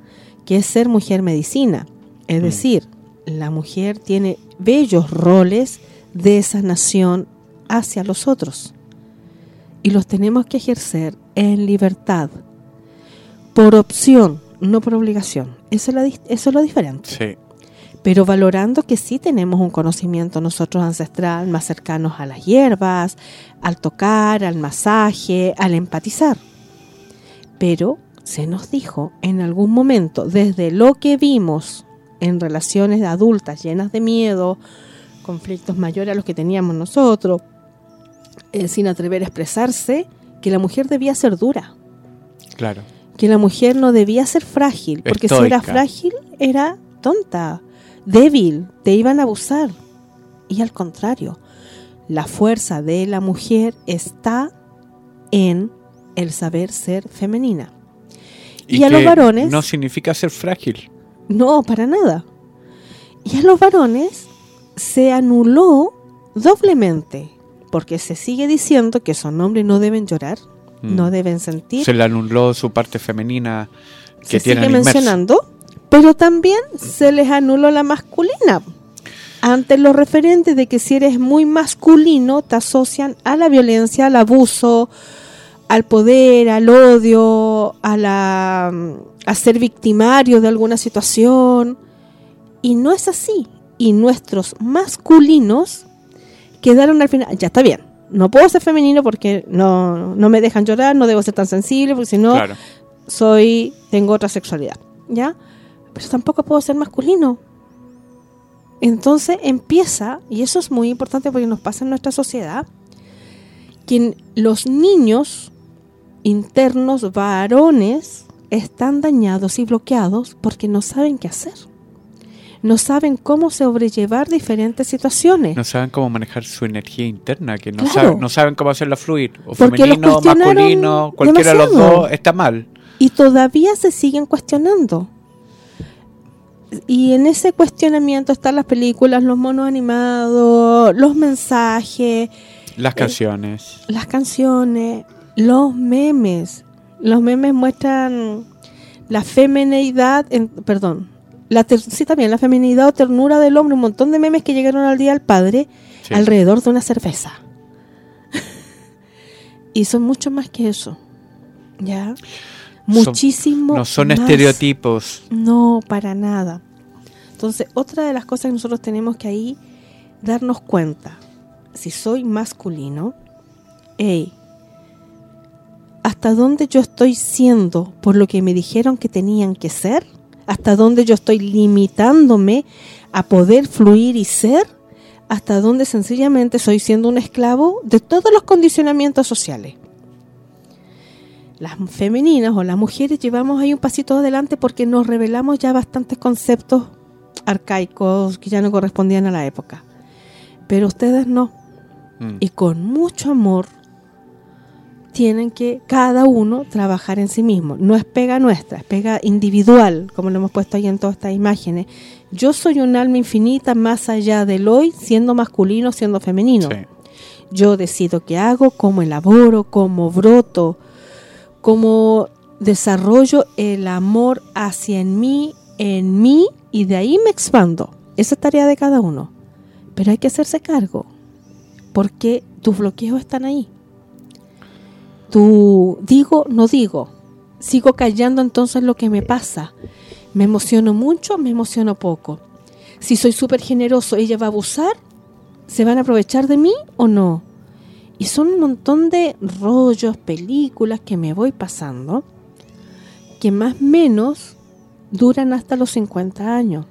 que es ser mujer medicina. Es Mm. decir, la mujer tiene bellos roles de sanación hacia los otros. Y los tenemos que ejercer en libertad, por opción, no por obligación. Eso es, la eso es lo diferente Sí. pero valorando que sí tenemos un conocimiento nosotros ancestral más cercanos a las hierbas, al tocar, al masaje, al empatizar. Pero se nos dijo en algún momento, desde lo que vimos en relaciones adultas llenas de miedo, conflictos mayores a los que teníamos nosotros, eh, sin atrever a expresarse, que la mujer debía ser dura, Claro. que la mujer no debía ser frágil, porque si era frágil era tonta, débil, te iban a abusar. Y al contrario, la fuerza de la mujer está en el saber ser femenina. Y a los varones- No significa ser frágil. No, para nada. Y a los varones se anuló doblemente, porque se sigue diciendo que son hombres no deben llorar, Mm. no deben sentir. Se le anuló su parte femenina que se tienen sigue inmerso. mencionando, pero también se les anuló la masculina. Ante los referentes de que si eres muy masculino, te asocian a la violencia, al abuso, al poder, al odio, a, la, a ser victimario de alguna situación. Y no es así. Y nuestros masculinos quedaron al final. Ya está bien. No puedo ser femenino porque no, no me dejan llorar, no debo ser tan sensible, porque si no, Claro. soy tengo otra sexualidad, ¿ya? Pero tampoco puedo ser masculino. Entonces empieza, y eso es muy importante porque nos pasa en nuestra sociedad, que los niños internos varones están dañados y bloqueados porque no saben qué hacer. No saben cómo sobrellevar diferentes situaciones. No saben cómo manejar su energía interna, que no, Claro. saben, no saben cómo hacerla fluir. O Porque femenino, masculino, cualquiera de los demasiado. dos está mal. y todavía se siguen cuestionando. Y en ese cuestionamiento están las películas, los monos animados, los mensajes, Las Eh, canciones. las canciones, los memes. Los memes muestran la feminidad, en, perdón, la ter- sí también la feminidad o ternura del hombre, un montón de memes que llegaron al día del padre Sí. alrededor de una cerveza. y son mucho más que eso. ¿Ya? Muchísimo No son más. estereotipos. No, para nada. Entonces, otra de las cosas que nosotros tenemos que ahí darnos cuenta, si soy masculino, hey, ¿hasta dónde yo estoy siendo por lo que me dijeron que tenían que ser? ¿Hasta dónde yo estoy limitándome a poder fluir y ser? ¿Hasta dónde sencillamente soy siendo un esclavo de todos los condicionamientos sociales? las femeninas o las mujeres llevamos ahí un pasito adelante porque nos revelamos ya bastantes conceptos arcaicos que ya no correspondían a la época. Pero ustedes no. Mm. Y con mucho amor tienen que cada uno trabajar en sí mismo. No es pega nuestra, es pega individual, como lo hemos puesto ahí en todas estas imágenes. Yo soy un alma infinita más allá del hoy, siendo masculino, siendo femenino. Sí. Yo decido qué hago, cómo elaboro, cómo broto, cómo desarrollo el amor hacia en mí, en mí, y de ahí me expando. Esa es tarea de cada uno. Pero hay que hacerse cargo, porque tus bloqueos están ahí. Digo, no digo. Sigo callando entonces lo que me pasa. Me emociono mucho, me emociono poco. Si soy súper generoso, ¿ella va a abusar? ¿Se van a aprovechar de mí o no? Y son un montón de rollos, películas que me voy pasando, que más o menos duran hasta los 50 años.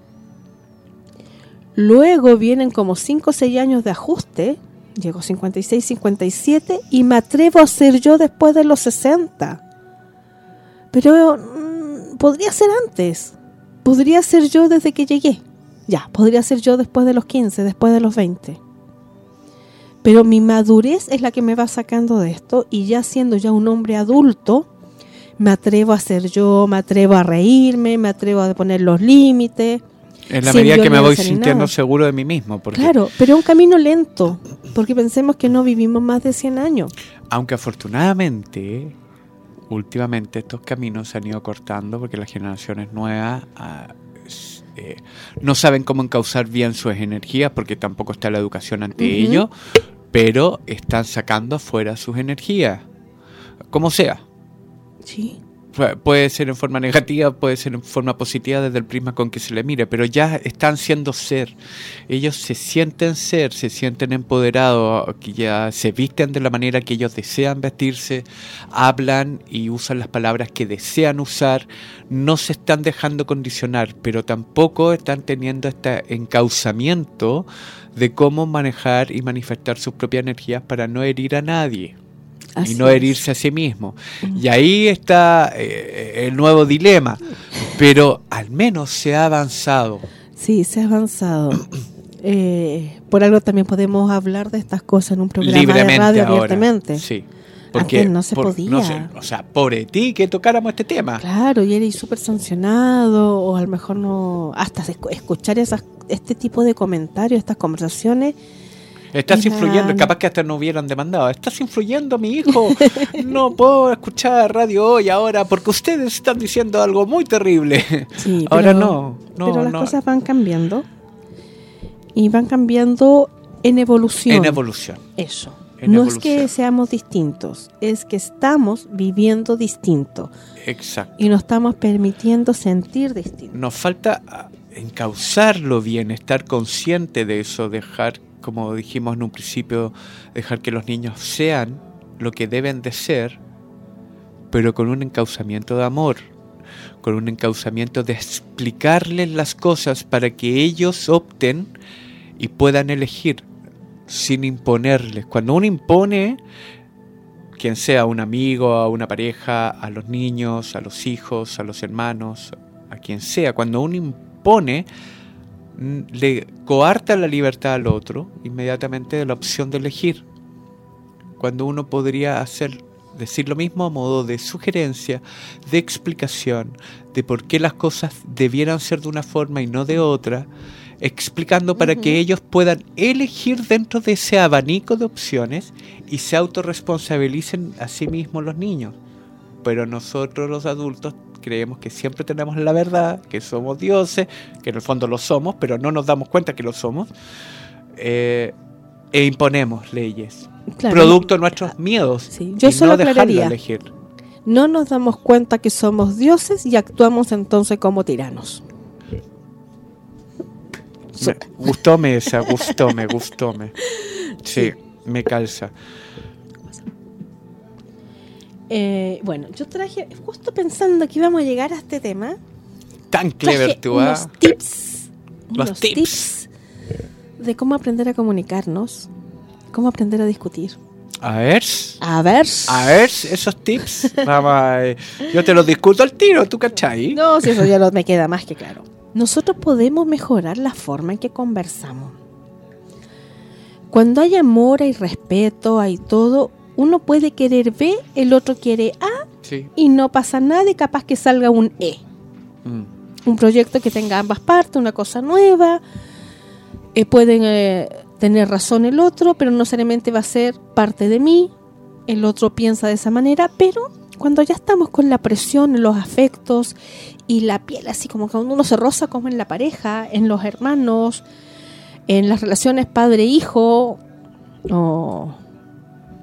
Luego vienen como 5 o 6 años de ajuste, llego a 56, 57 y me atrevo a ser yo después de los 60. Pero mm, podría ser antes, podría ser yo desde que llegué, ya, podría ser yo después de los 15, después de los 20 pero mi madurez es la que me va sacando de esto y ya siendo ya un hombre adulto, me atrevo a ser yo, me atrevo a reírme, me atrevo a poner los límites. En la sin medida que me voy sintiendo nada. seguro de mí mismo. Porque Claro, pero es un camino lento, porque pensemos que no vivimos más de 100 años. aunque afortunadamente, últimamente estos caminos se han ido cortando porque las generaciones nuevas ah, eh, no saben cómo encauzar bien sus energías porque tampoco está la educación ante ello, pero están sacando afuera sus energías, como sea. Sí. Pu- Puede ser en forma negativa, puede ser en forma positiva desde el prisma con que se le mire, pero ya están siendo ser. Ellos se sienten ser, se sienten empoderados, que ya se visten de la manera que ellos desean vestirse, hablan y usan las palabras que desean usar, no se están dejando condicionar, pero tampoco están teniendo este encauzamiento de cómo manejar y manifestar sus propias energías para no herir a nadie Así y no es. herirse a sí mismo. Y ahí está eh, el nuevo dilema, pero al menos se ha avanzado. Sí, se ha avanzado. Eh, por algo también podemos hablar de estas cosas en un programa libremente de radio ahora. abiertamente. Sí. Antes no se por- podía. no o sea, por ti que tocáramos este tema. Claro, y eres súper sancionado, o a lo mejor no. Hasta escu- escuchar esas, este tipo de comentarios, estas conversaciones. Estás influyendo, capaz que hasta no hubieran demandado. Estás influyendo, mi hijo. No puedo escuchar radio hoy ahora porque ustedes están diciendo algo muy terrible. Sí, ahora pero- no, no, pero las no. cosas van cambiando. Y van cambiando en evolución. En evolución. Eso. En no es que seamos distintos, es que estamos viviendo distinto Exacto. y nos estamos permitiendo sentir distinto. Nos falta encauzarlo bien, estar consciente de eso, dejar, como dijimos en un principio, dejar que los niños sean lo que deben de ser, pero con un encauzamiento de amor, con un encauzamiento de explicarles las cosas para que ellos opten y puedan elegir sin imponerles. Cuando uno impone, quien sea un amigo, a una pareja, a los niños, a los hijos, a los hermanos, a quien sea, cuando uno impone, le coarta la libertad al otro inmediatamente de la opción de elegir. Cuando uno podría hacer decir lo mismo a modo de sugerencia, de explicación, de por qué las cosas debieran ser de una forma y no de otra, explicando para que ellos puedan elegir dentro de ese abanico de opciones y se autorresponsabilicen a sí mismos los niños. Pero nosotros los adultos creemos que siempre tenemos la verdad, que somos dioses, que en el fondo lo somos, pero no nos damos cuenta que lo somos, eh, e imponemos leyes, Claro, producto de nuestros miedos, Sí, yo y solo no dejarlo elegir. No nos damos cuenta que somos dioses y actuamos entonces como tiranos. Me, gustóme esa, gustóme, gustóme. Sí, me calza. Eh, bueno, yo traje, justo pensando que íbamos a llegar a este tema, Tan clever tú, ¿ah? unos tips, Los unos tips. tips de cómo aprender a comunicarnos, cómo aprender a discutir. A ver, A ver. a ver, esos tips. A- yo te los discuto al tiro, ¿tú cachai? No, si eso ya lo- me queda más que claro. Nosotros podemos mejorar la forma en que conversamos. Cuando hay amor, hay respeto, hay todo, uno puede querer B, el otro quiere A Sí. y no pasa nada y capaz que salga un E. Mm. Un proyecto que tenga ambas partes, una cosa nueva. Eh, pueden eh, tener razón el otro, pero no necesariamente va a ser parte de mí. El otro piensa de esa manera, pero cuando ya estamos con la presión, los afectos y la piel, así como cuando uno se roza como en la pareja, en los hermanos, en las relaciones padre-hijo o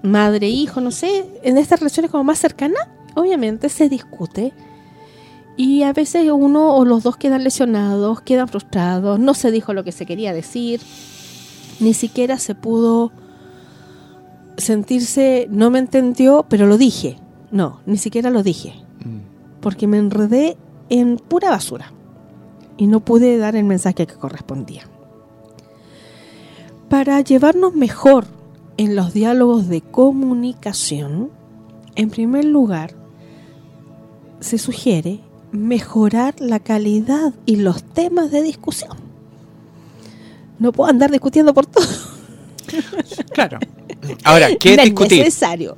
madre-hijo, no sé, en estas relaciones como más cercanas, obviamente se discute y a veces uno o los dos quedan lesionados, quedan frustrados, no se dijo lo que se quería decir, ni siquiera se pudo sentirse, no me entendió, pero lo dije. No, ni siquiera lo dije, Mm. porque me enredé en pura basura y no pude dar el mensaje que correspondía. Para llevarnos mejor en los diálogos de comunicación, en primer lugar, se sugiere mejorar la calidad y los temas de discusión. No puedo andar discutiendo por todo. Claro. Ahora, ¿qué No discutir? necesario.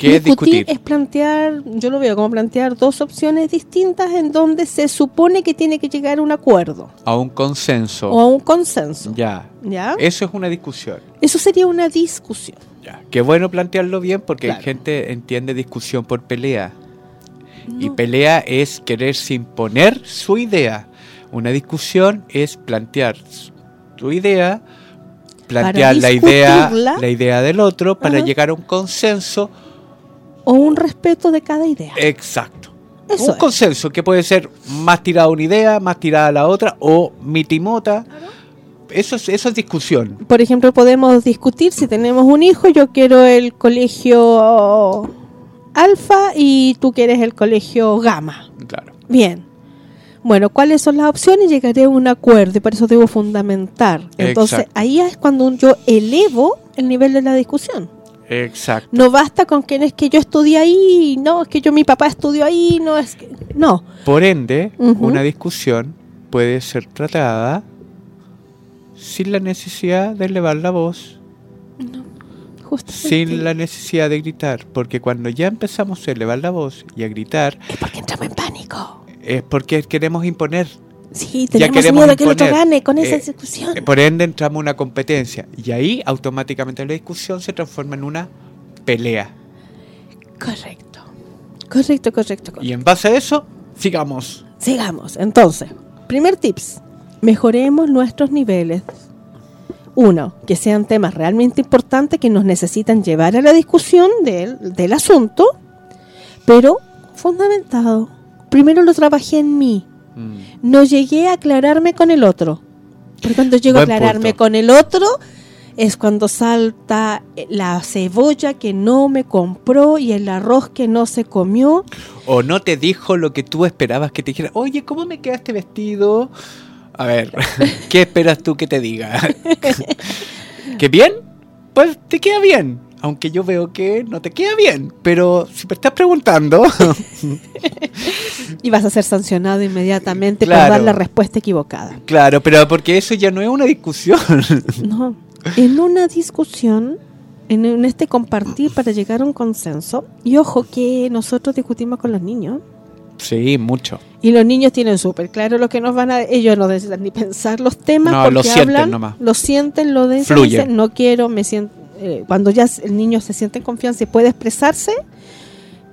¿Qué es discutir? es plantear, yo lo veo como plantear dos opciones distintas en donde se supone que tiene que llegar a un acuerdo A un consenso. o a un consenso. Ya. ¿Ya? Eso es una discusión. Eso sería una discusión. Ya. Qué bueno plantearlo bien porque Claro. hay gente entiende discusión por pelea. Y pelea es quererse imponer su idea. Una discusión es plantear tu idea, plantear la idea, la idea del otro para Ajá. llegar a un consenso O un respeto de cada idea. exacto. Eso un es. consenso que puede ser más tirada una idea, más tirada la otra, o mitimota. Eso es, eso es discusión. Por ejemplo, podemos discutir si tenemos un hijo, yo quiero el colegio alfa y tú quieres el colegio gamma. Claro. Bien. Bueno, ¿cuáles son las opciones? Llegaré a un acuerdo y por eso debo fundamentar. Entonces, Exacto. ahí es cuando yo elevo el nivel de la discusión. Exacto. No basta con que es que yo estudié ahí, no, es que yo mi papá estudió ahí, no es que no. Por ende, Ujú. una discusión puede ser tratada sin la necesidad de elevar la voz, Justamente. sin la necesidad de gritar, porque cuando ya empezamos a elevar la voz y a gritar, Es porque entramos en pánico. es porque queremos imponer. Sí, Ya tenemos queremos miedo de que el otro imponer. gane con esa Eh, discusión. Por ende, entramos en una competencia y ahí automáticamente la discusión se transforma en una pelea. Correcto. Correcto, correcto, correcto. Y en base a eso, sigamos. Sigamos. Entonces, primer tips. Mejoremos nuestros niveles. Uno, que sean temas realmente importantes que nos necesitan llevar a la discusión del, del asunto, pero fundamentado. Primero lo trabajé en mí. Mm. No llegué a aclararme con el otro. Porque cuando llego a aclararme punto. con el otro, es cuando salta la cebolla que no me compró y el arroz que no se comió. O no te dijo lo que tú esperabas que te dijera. Oye, ¿cómo me queda este vestido? A ver, ¿qué esperas tú que te diga? ¿Que bien? Pues te queda bien. Aunque yo veo que no te queda bien. Pero si me estás preguntando, Y vas a ser sancionado inmediatamente por dar la respuesta equivocada. claro, pero porque eso ya no es una discusión. No. En una discusión, en, en este compartir para llegar a un consenso, y ojo que nosotros discutimos con los niños, Sí, mucho. y los niños tienen súper claro lo que nos van a... Ellos no necesitan ni pensar los temas No, porque lo sienten hablan, nomás. lo sienten, lo dicen, no quiero, me siento... eh, cuando ya el niño se siente en confianza y puede expresarse,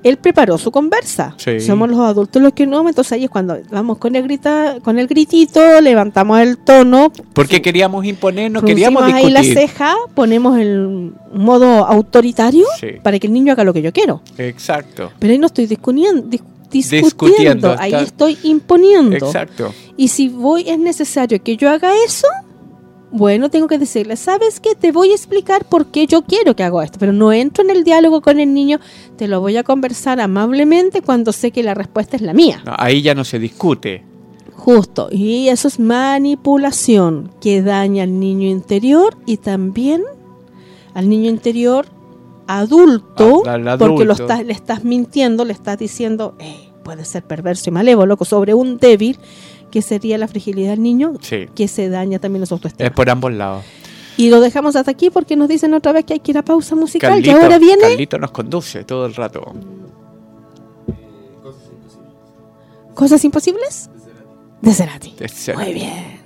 él preparó su conversa. Sí. Somos los adultos los que no, entonces ahí es cuando vamos con el grita, con el gritito, levantamos el tono, Porque queríamos imponer, no queríamos ahí la discutir. ceja, ponemos el modo autoritario Sí, para que el niño haga lo que yo quiero. exacto. Pero ahí no estoy discutiendo, dis- discutiendo, Discutiendo, ahí está- estoy imponiendo. Exacto. Y si voy es necesario que yo haga eso, bueno, tengo que decirle, ¿sabes qué? Te voy a explicar por qué yo quiero que haga esto, pero no entro en el diálogo con el niño, te lo voy a conversar amablemente cuando sé que la respuesta es la mía. No, ahí ya no se discute. Justo, y eso es manipulación que daña al niño interior y también al niño interior adulto, Al- al porque lo estás, le estás mintiendo, le estás diciendo, "Eh, puede ser perverso y malévolo sobre un débil, que sería la fragilidad del niño, Sí. que se daña también su autoestima. Es por ambos lados. Y lo dejamos hasta aquí porque nos dicen otra vez que hay que ir a pausa musical Carlito, y ahora viene Carlito nos conduce todo el rato. Cosas Imposibles de Cerati. De Cerati. Muy bien.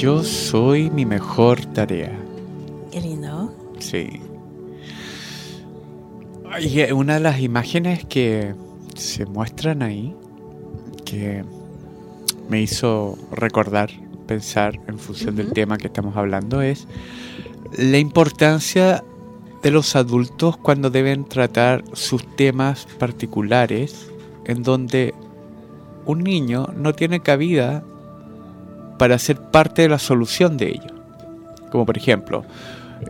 Yo soy mi mejor tarea. Qué lindo. Sí. Y eh, una de las imágenes que se muestran ahí, que me hizo recordar, pensar en función del tema que estamos hablando, es la importancia de los adultos cuando deben tratar sus temas particulares, en donde un niño no tiene cabida para ser parte de la solución de ello. Como por ejemplo,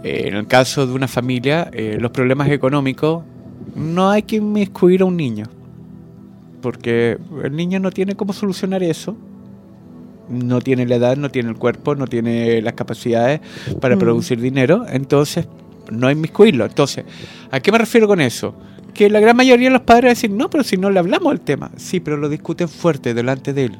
eh, en el caso de una familia, eh, los problemas económicos, no hay que inmiscuir a un niño. Porque el niño no tiene cómo solucionar eso. No tiene la edad, no tiene el cuerpo, no tiene las capacidades para Mm. producir dinero. Entonces, no inmiscuirlo. Entonces, ¿a qué me refiero con eso? Que la gran mayoría de los padres dicen, no, pero si no le hablamos del tema. Sí, pero lo discuten fuerte delante de él.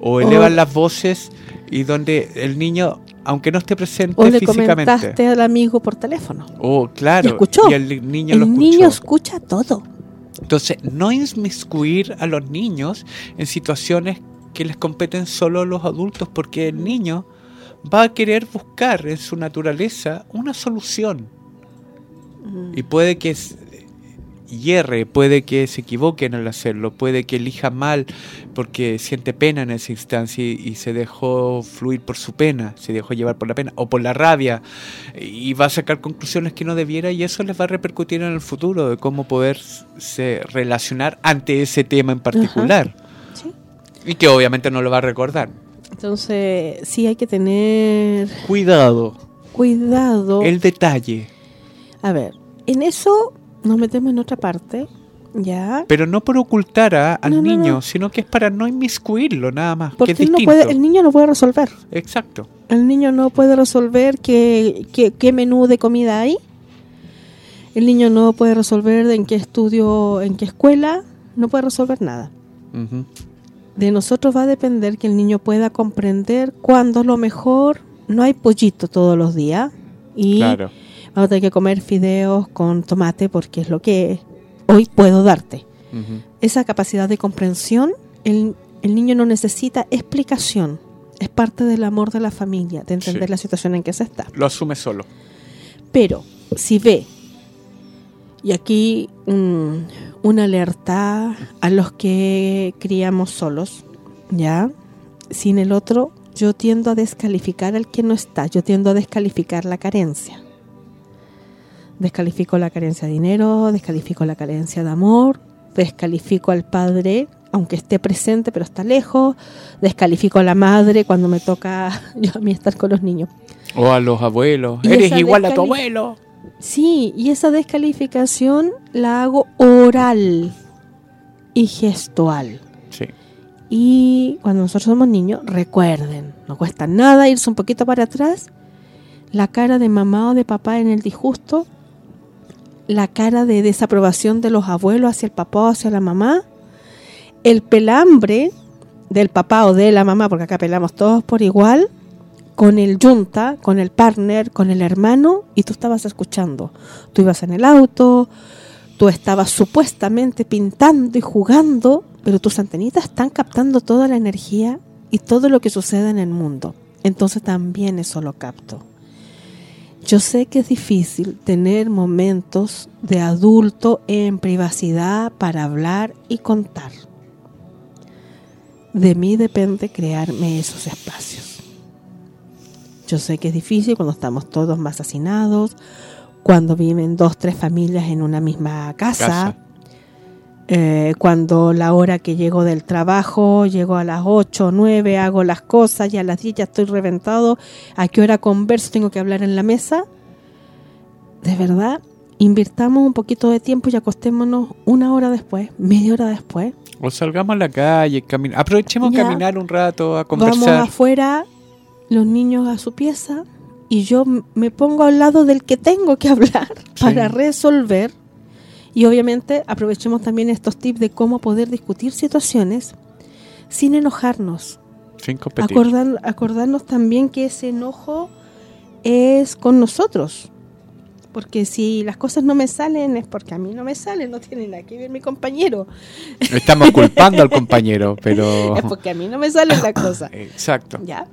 O elevan O- las voces y donde el niño, aunque no esté presente O le físicamente. comentaste al amigo por teléfono. Oh, claro. Y escuchó. Y el niño lo el escuchó. niño escucha todo. Entonces, no inmiscuir a los niños en situaciones que les competen solo a los adultos, porque el niño va a querer buscar en su naturaleza una solución. Y puede que... hierre, puede que se equivoquen al hacerlo, puede que elija mal porque siente pena en esa instancia y, y se dejó fluir por su pena, se dejó llevar por la pena o por la rabia y va a sacar conclusiones que no debiera y eso les va a repercutir en el futuro de cómo poderse relacionar ante ese tema en particular. Sí. Y que obviamente no lo va a recordar. Entonces, sí hay que tener Cuidado, cuidado. el detalle. A ver, en eso nos metemos en otra parte, ¿ya? Pero no por ocultar a- al No, niño, no. sino que es para no inmiscuirlo nada más. Porque que es él no puede, el niño no puede resolver. Exacto. El niño no puede resolver qué, qué, qué menú de comida hay. El niño no puede resolver en qué estudio, en qué escuela. No puede resolver nada. De nosotros va a depender que el niño pueda comprender cuándo a lo mejor no hay pollito todos los días. Y Claro. Vamos a tener que comer fideos con tomate porque es lo que hoy puedo darte. Esa capacidad de comprensión, el, el niño no necesita explicación. Es parte del amor de la familia, de entender Sí. la situación en que se está. Lo asume solo. Pero si ve, y aquí una alerta a los que criamos solos, ¿ya? Sin el otro, yo tiendo a descalificar al que no está, yo tiendo a descalificar la carencia. Descalifico la carencia de dinero, descalifico la carencia de amor, descalifico al padre, aunque esté presente pero está lejos, descalifico a la madre cuando me toca yo a mí estar con los niños. O a los abuelos. Y Eres igual a tu abuelo. Sí, y esa descalificación la hago oral y gestual. Sí. Y cuando nosotros somos niños, recuerden, no cuesta nada irse un poquito para atrás, la cara de mamá o de papá en el disgusto, la cara de desaprobación de los abuelos hacia el papá o hacia la mamá, el pelambre del papá o de la mamá, porque acá pelamos todos por igual, con el yunta, con el partner, con el hermano, y tú estabas escuchando. Tú ibas en el auto, tú estabas supuestamente pintando y jugando, pero tus antenitas están captando toda la energía y todo lo que sucede en el mundo. Entonces también eso lo capto. Yo sé que es difícil tener momentos de adulto en privacidad para hablar y contar. De mí depende crearme esos espacios. Yo sé que es difícil cuando estamos todos más hacinados, cuando viven dos, tres familias en una misma casa, Casa. Eh, cuando la hora que llego del trabajo, llego a las 8 o 9, hago las cosas y a las 10 ya estoy reventado, a qué hora converso, tengo que hablar en la mesa. De verdad, invirtamos un poquito de tiempo y acostémonos una hora después, media hora después. O salgamos a la calle, aprovechemos Ya. caminar un rato, a Vamos conversar. afuera, los niños a su pieza y yo me pongo al lado del que tengo que hablar Sí. para resolver. Y obviamente aprovechemos también estos tips de cómo poder discutir situaciones sin enojarnos. Sin competir. Acordar- acordarnos también que ese enojo es con nosotros. Porque si las cosas no me salen es porque a mí no me salen, no tiene nada que ver mi compañero. Estamos culpando al compañero, pero... Es porque a mí no me salen las cosas. Exacto. Ya.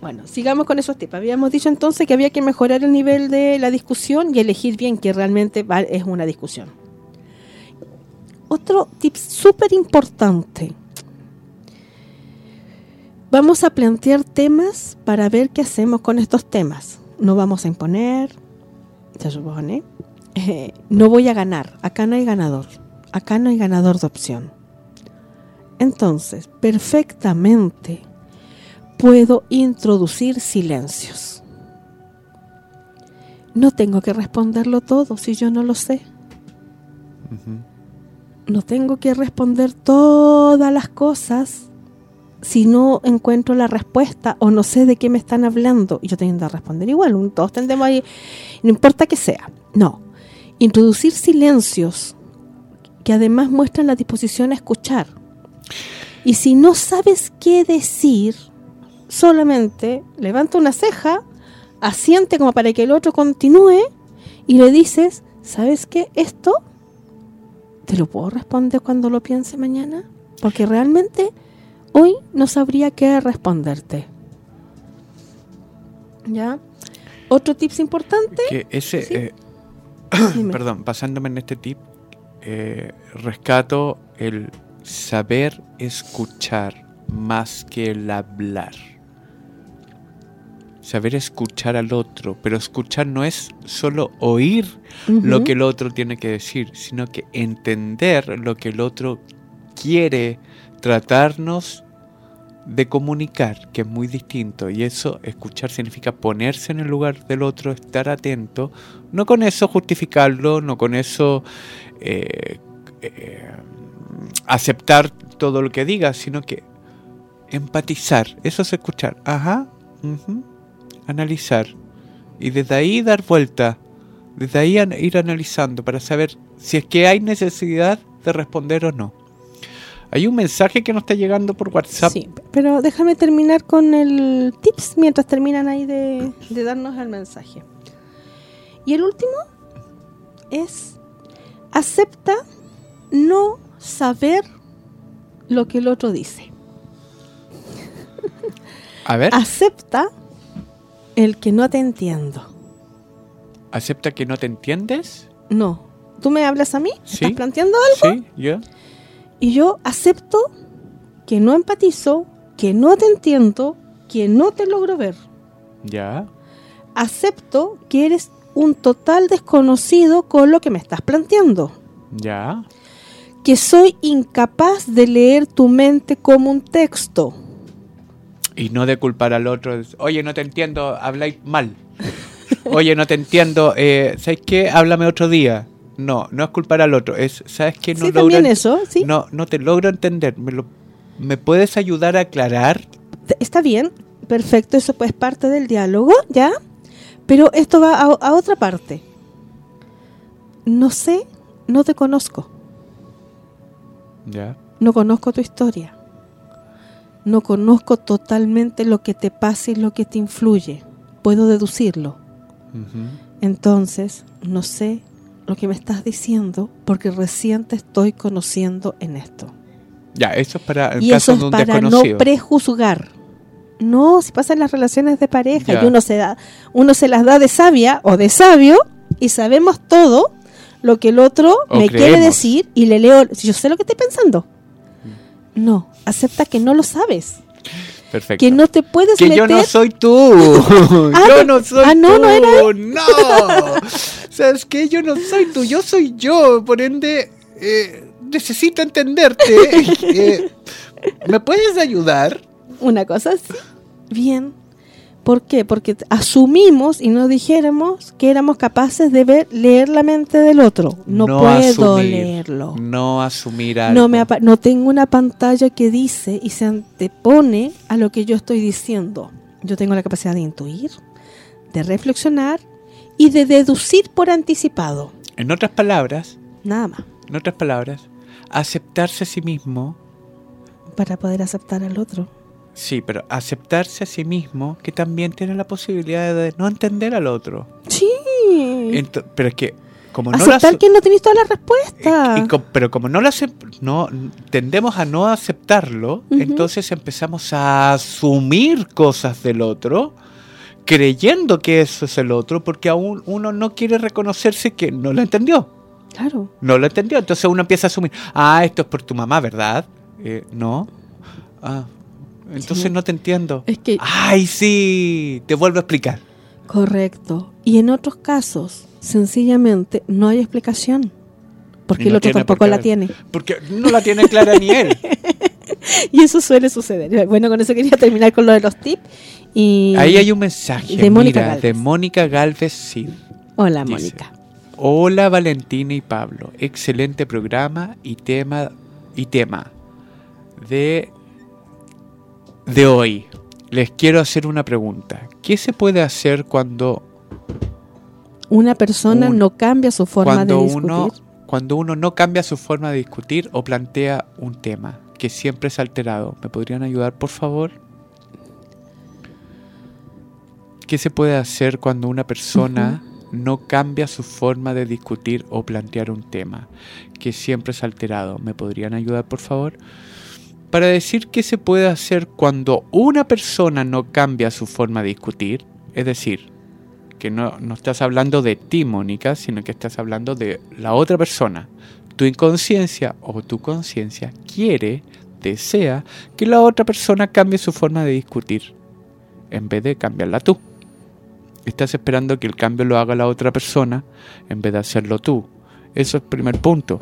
Bueno, sigamos con esos tips. Habíamos dicho entonces que había que mejorar el nivel de la discusión y elegir bien que realmente va- es una discusión. Otro tip súper importante. Vamos a plantear temas para ver qué hacemos con estos temas. No vamos a imponer, se supone. Eh, no voy a ganar. Acá no hay ganador. Acá no hay ganador de opción. Entonces, perfectamente puedo introducir silencios. No tengo que responderlo todo si yo no lo sé. No tengo que responder todas las cosas si no encuentro la respuesta o no sé de qué me están hablando. Yo tengo que responder igual, todos tendemos ahí, no importa que sea. No, introducir silencios que además muestran la disposición a escuchar. Y si no sabes qué decir, solamente levanta una ceja, asiente como para que el otro continúe y le dices, ¿sabes qué? Esto te lo puedo responder cuando lo piense mañana, porque realmente hoy no sabría qué responderte. ¿Ya? Otro tips importante, Que ese... Sí. eh, perdón, basándome en este tip, eh, rescato el saber escuchar más que el hablar. Saber escuchar al otro, pero escuchar no es solo oír lo que el otro tiene que decir, sino que entender lo que el otro quiere tratarnos de comunicar, que es muy distinto. Y eso, escuchar, significa ponerse en el lugar del otro, estar atento. No con eso justificarlo, no con eso eh, eh, aceptar todo lo que diga, sino que empatizar. Eso es escuchar. Ajá. ujú, Analizar. Y desde ahí dar vuelta. Desde ahí an- ir analizando para saber si es que hay necesidad de responder o no. Hay un mensaje que nos está llegando por WhatsApp. Sí, pero déjame terminar con el tips mientras terminan ahí de, de darnos el mensaje. Y el último es acepta no saber lo que el otro dice. A ver, Acepta el que no te entiendo. acepta que no te entiendes. No. ¿Tú me hablas a mí? ¿Me Sí. ¿Estás planteando algo? Sí, yo. Y yo acepto que no empatizo, que no te entiendo, que no te logro ver. Ya. acepto que eres un total desconocido con lo que me estás planteando. Ya. Que soy incapaz de leer tu mente como un texto. Y no de culpar al otro. Oye, no te entiendo, habláis mal. Oye, no te entiendo, eh, ¿sabes qué? Háblame otro día. No, no es culpar al otro, es, ¿sabes qué? No sí, logro también eso, ¿sí? No, no te logro entender. ¿Me, lo- ¿Me puedes ayudar a aclarar? Está bien, perfecto, eso pues es parte del diálogo, ¿ya? Pero esto va a, a otra parte. No sé, no te conozco. Ya. No conozco tu historia. No conozco totalmente lo que te pasa y lo que te influye. Puedo deducirlo. Entonces, no sé lo que me estás diciendo porque recién te estoy conociendo en esto. Ya, eso es para el y caso eso es para no prejuzgar. No, si pasa en las relaciones de pareja Ya. y uno se da, uno se las da de sabia o de sabio y sabemos todo lo que el otro O me quiere decir y le leo, si yo sé lo que estoy pensando. No, acepta que no lo sabes, Perfecto. que no te puedes que meter yo no soy tú. Ah, yo no soy ah, no, tú. no era No. ¿Sabes qué? Yo no soy tú. Yo soy yo. Por ende, eh, necesito entenderte. Eh, ¿Me puedes ayudar? una cosa así. Bien. ¿Por qué? Porque asumimos y nos dijéramos que éramos capaces de ver, leer la mente del otro. No, puedo asumir, leerlo. No asumir algo. No, me no tengo una pantalla que dice y se antepone a lo que yo estoy diciendo. Yo tengo la capacidad de intuir, de reflexionar y de deducir por anticipado. En otras palabras, Nada más. en otras palabras, aceptarse a sí mismo. Para poder aceptar al otro. Sí, pero aceptarse a sí mismo que también tiene la posibilidad de no entender al otro. Sí. Ento- pero es que como no lo Aceptar ace- que no tenéis toda la respuesta. Y- y co- pero como no lo no tendemos a no aceptarlo, entonces empezamos a asumir cosas del otro, creyendo que eso es el otro, porque aún uno no quiere reconocerse que no lo entendió. Claro. No lo entendió. Entonces uno empieza a asumir, ah, esto es por tu mamá, ¿verdad? Eh, no. Ah, entonces Sí. no te entiendo. Es que Ay, sí, te vuelvo a explicar. Correcto. Y en otros casos, sencillamente, no hay explicación. Porque el otro tampoco la tiene. Porque no la tiene clara ni él. Y eso suele suceder. Bueno, con eso quería terminar con lo de los tips. Y... Ahí hay un mensaje, De Mónica mira, Gálvez. de Mónica Galvez Cid. Hola, dice, Mónica. Hola Valentina y Pablo, excelente programa y tema y tema de de hoy. Les quiero hacer una pregunta. ¿Qué se puede hacer cuando Una persona un- no cambia su forma cuando de discutir. uno cuando uno no cambia su forma de discutir o plantea un tema que siempre es alterado? ¿Me podrían ayudar, por favor? ¿Qué se puede hacer cuando una persona no cambia su forma de discutir o plantear un tema que siempre es alterado? ¿Me podrían ayudar, por favor? Para decir qué se puede hacer cuando una persona no cambia su forma de discutir, es decir, que no, no estás hablando de ti, Mónica, sino que estás hablando de la otra persona. tu inconsciencia o tu conciencia quiere, desea que la otra persona cambie su forma de discutir en vez de cambiarla tú. Estás esperando que el cambio lo haga la otra persona en vez de hacerlo tú. Eso es el primer punto.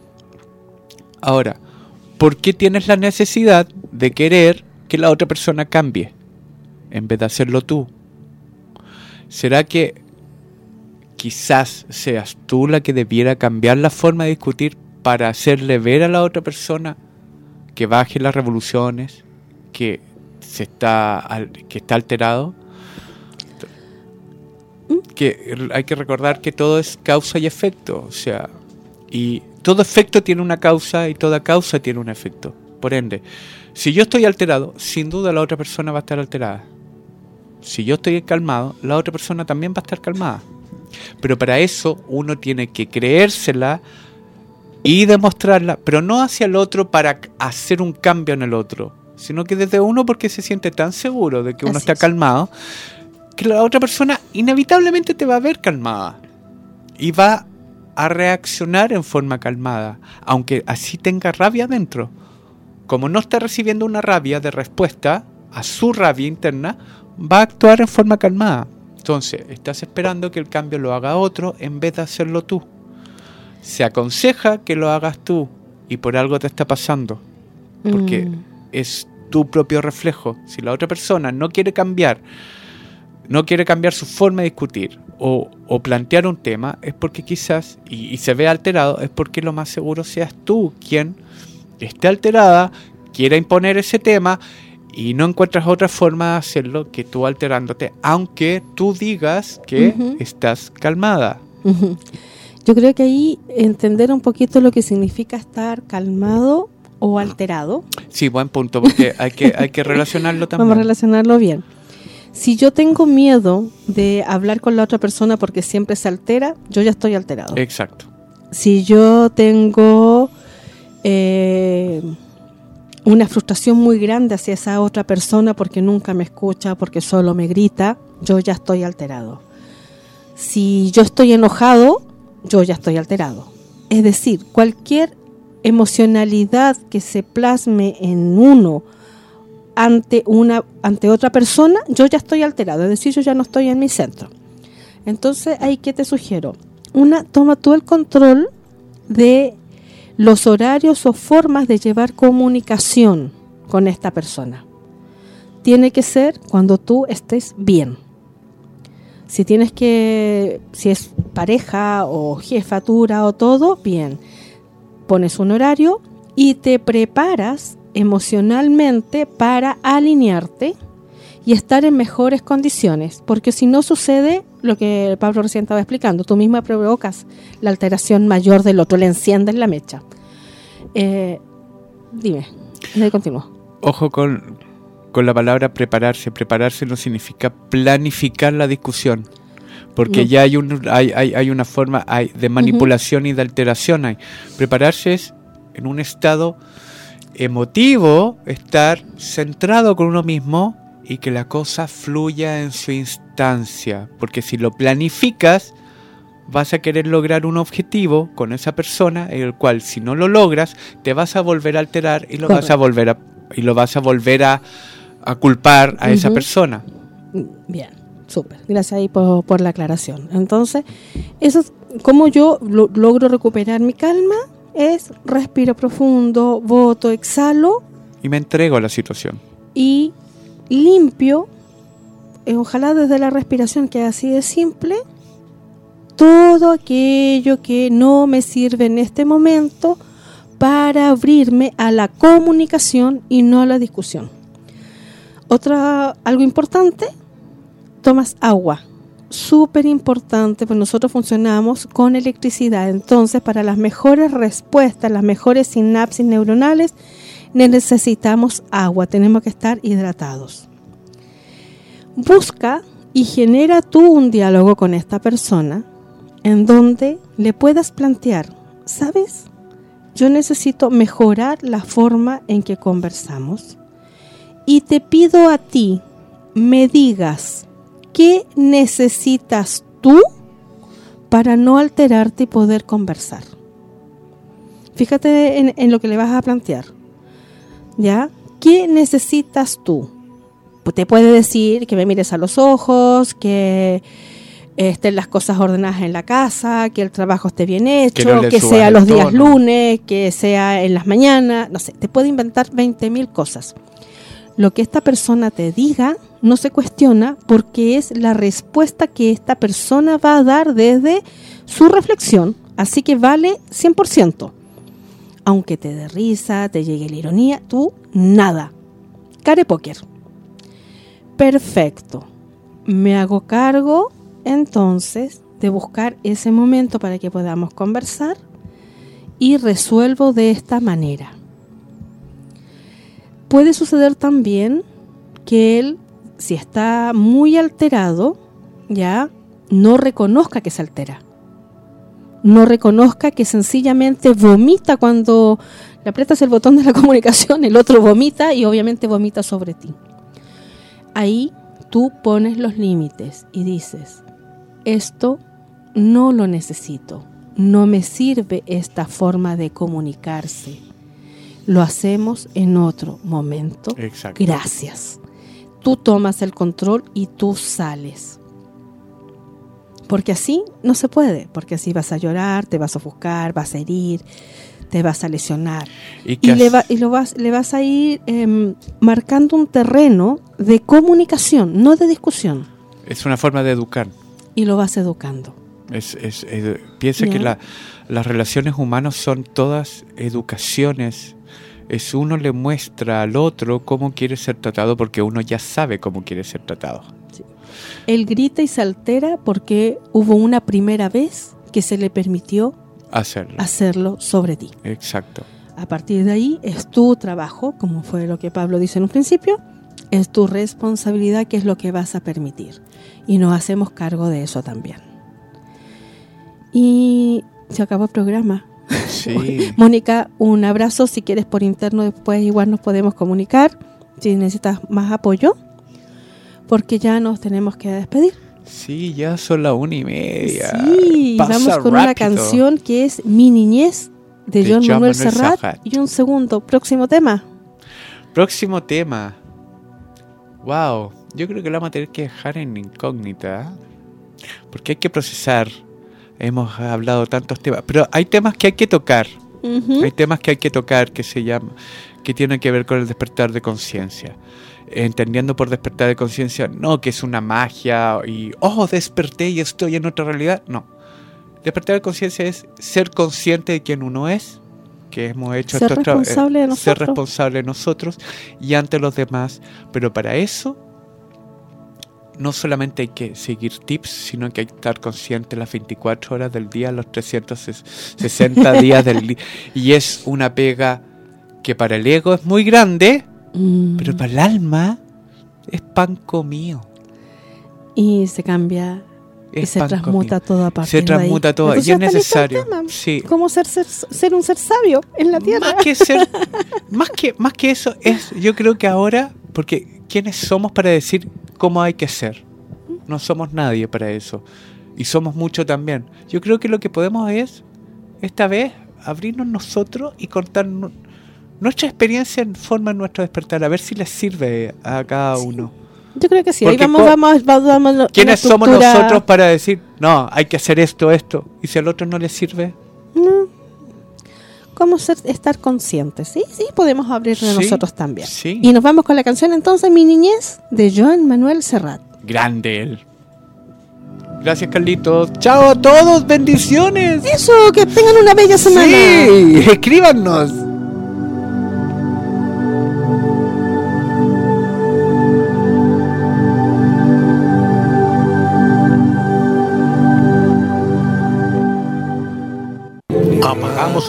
Ahora, ¿por qué tienes la necesidad de querer que la otra persona cambie en vez de hacerlo tú? ¿Será que quizás seas tú la que debiera cambiar la forma de discutir para hacerle ver a la otra persona que baje las revoluciones, que se está que está alterado? Que hay que recordar que todo es causa y efecto, o sea, y todo efecto tiene una causa y toda causa tiene un efecto. Por ende, si yo estoy alterado, sin duda la otra persona va a estar alterada. Si yo estoy calmado, la otra persona también va a estar calmada. Pero para eso uno tiene que creérsela y demostrarla, pero no hacia el otro para hacer un cambio en el otro, sino que desde uno porque se siente tan seguro de que uno está calmado, que la otra persona inevitablemente te va a ver calmada y va a reaccionar en forma calmada, aunque así tenga rabia dentro. Como no está recibiendo una rabia de respuesta a su rabia interna, va a actuar en forma calmada. Entonces, estás esperando que el cambio lo haga otro en vez de hacerlo tú. Se aconseja que lo hagas tú y por algo te está pasando. Porque Mm. es tu propio reflejo. Si la otra persona no quiere cambiar, no quiere cambiar su forma de discutir o, o plantear un tema, es porque quizás, y, y se ve alterado, es porque lo más seguro seas tú quien esté alterada, quiera imponer ese tema y no encuentras otra forma de hacerlo que tú alterándote, aunque tú digas que estás calmada. Yo creo que ahí entender un poquito lo que significa estar calmado o alterado. Sí, buen punto, porque hay que, hay que relacionarlo también. Vamos a relacionarlo bien. Si yo tengo miedo de hablar con la otra persona porque siempre se altera, yo ya estoy alterado. Exacto. si yo tengo eh, una frustración muy grande hacia esa otra persona porque nunca me escucha, porque solo me grita, yo ya estoy alterado. Si yo estoy enojado, yo ya estoy alterado. Es decir, cualquier emocionalidad que se plasme en uno ante una ante otra persona, yo ya estoy alterado, es decir, yo ya no estoy en mi centro. Entonces, ahí que te sugiero, una toma tú el control de los horarios o formas de llevar comunicación con esta persona. Tiene que ser cuando tú estés bien. Si tienes que, si es pareja o jefatura o todo, bien. Pones un horario y te preparas emocionalmente para alinearte y estar en mejores condiciones, porque si no sucede lo que Pablo recién estaba explicando, tú misma provocas la alteración mayor del otro, le enciendes la mecha. Eh, dime, de continúo. Ojo con, con la palabra prepararse. Prepararse no significa planificar la discusión. Porque No. ya hay, un, hay, hay, hay una forma hay de manipulación y de alteración. Hay. Prepararse es en un estado emotivo, estar centrado con uno mismo y que la cosa fluya en su instancia. Porque si lo planificas, vas a querer lograr un objetivo con esa persona, el cual si no lo logras, te vas a volver a alterar y lo vas a volver a y lo vas a volver a, a culpar a esa persona. Bien, súper. Gracias ahí por, por la aclaración. Entonces, eso es como yo lo- logro recuperar mi calma es respiro profundo, voto, exhalo Y me entrego a la situación. y limpio, eh, ojalá desde la respiración, que es así de simple, todo aquello que no me sirve en este momento para abrirme a la comunicación y no a la discusión. Otra, algo importante, tomas agua. Súper importante, pues nosotros funcionamos con electricidad. Entonces, para las mejores respuestas, las mejores sinapsis neuronales, necesitamos agua, tenemos que estar hidratados. Busca y genera tú un diálogo con esta persona en donde le puedas plantear, ¿sabes? Yo necesito mejorar la forma en que conversamos y te pido a ti me digas qué necesitas tú para no alterarte y poder conversar. fíjate en, en lo que le vas a plantear. ¿Ya? ¿Qué necesitas tú? Pues te puede decir que me mires a los ojos, que estén las cosas ordenadas en la casa, que el trabajo esté bien hecho, no que, subas sea los días tono. lunes, que sea en las mañanas, no sé, te puede inventar 20.000 cosas. Lo que esta persona te diga no se cuestiona porque es la respuesta que esta persona va a dar desde su reflexión, así que vale 100%. Aunque te dé risa, te llegue la ironía, tú nada. Care póker. Perfecto. Me hago cargo entonces de buscar ese momento para que podamos conversar y resuelvo de esta manera. Puede suceder también que él, si está muy alterado, ya no reconozca que se altera. No reconozca que sencillamente vomita cuando le aprietas el botón de la comunicación, el otro vomita y obviamente vomita sobre ti. Ahí tú pones los límites y dices, esto no lo necesito, no me sirve esta forma de comunicarse. Lo hacemos en otro momento. Exacto. Gracias. Tú tomas el control y tú sales. Porque así no se puede, porque así vas a llorar, te vas a ofuscar, vas a herir, te vas a lesionar. Y, le, as- va- y lo vas, le vas a ir em, marcando un terreno de comunicación, no de discusión. es una forma de educar. Y lo vas educando. Es, es- es- piensa que la- las relaciones humanas son todas educaciones. Es uno le muestra al otro cómo quiere ser tratado porque uno ya sabe cómo quiere ser tratado. Él grita y se altera porque hubo una primera vez que se le permitió Hacerlo. hacerlo sobre ti. Exacto. A partir de ahí es tu trabajo, como fue lo que Pablo dice en un principio, es tu responsabilidad que es lo que vas a permitir. Y nos hacemos cargo de eso también. Y se acabó el programa. Sí. Mónica, un abrazo. Si quieres por interno, después igual nos podemos comunicar. Si necesitas más apoyo, porque ya nos tenemos que despedir. Sí, ya son las una y media. Sí, Pasa vamos con una canción que es Mi Niñez de, De John, Manuel Manuel Serrat. Serrat. Y un segundo, próximo tema. Próximo tema. Wow, yo creo que lo vamos a tener que dejar en incógnita. Porque hay que procesar. Hemos hablado tantos temas. Pero hay temas que hay que tocar. Hay temas que hay que tocar que se llama, que tienen que ver con el despertar de conciencia. Entendiendo por despertar de conciencia, no que es una magia y, oh, desperté y estoy en otra realidad. No. Despertar de conciencia es ser consciente de quién uno es, que hemos hecho Ser estos responsable de eh, Ser nosotros. responsable de nosotros y ante los demás. Pero para eso, no solamente hay que seguir tips, sino que hay que estar consciente las 24 horas del día, los 360 días del día. Y es una pega que para el ego es muy grande, Mm. pero para el alma es pan comido. Y se cambia y se transmuta comido. todo a partir Se de ahí. transmuta todo y es el necesario. tema. Sí. ¿Cómo ser, ser, ser un ser sabio en la tierra? Más que ser, más que, más que eso, es, yo creo que ahora, porque ¿quiénes somos para decir cómo hay que ser? No somos nadie para eso. Y somos mucho también. Yo creo que lo que podemos es, esta vez, abrirnos nosotros y contar nu- nuestra experiencia en forma de nuestro despertar, a ver si les sirve a cada Sí. uno. Yo creo que sí. Ahí Porque vamos, co- vamos, vamos, vamos una ¿Quiénes somos nosotros para decir, no, hay que hacer esto, esto? Y si al otro no le sirve, No. ¿Cómo ser, estar conscientes? Sí, sí, podemos abrirnos Sí, nosotros también. sí. Y nos vamos con la canción entonces Mi Niñez de Joan Manuel Serrat. grande él. Gracias, Carlitos. Chao a todos, bendiciones. Eso, que tengan una bella semana. Sí, escríbanos.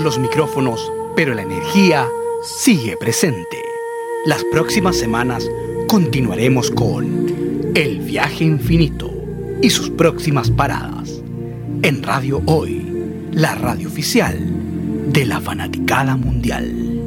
Los micrófonos, pero la energía sigue presente. Las próximas semanas continuaremos con El viaje infinito y sus próximas paradas. En Radio Hoy, la radio oficial de la fanaticada mundial.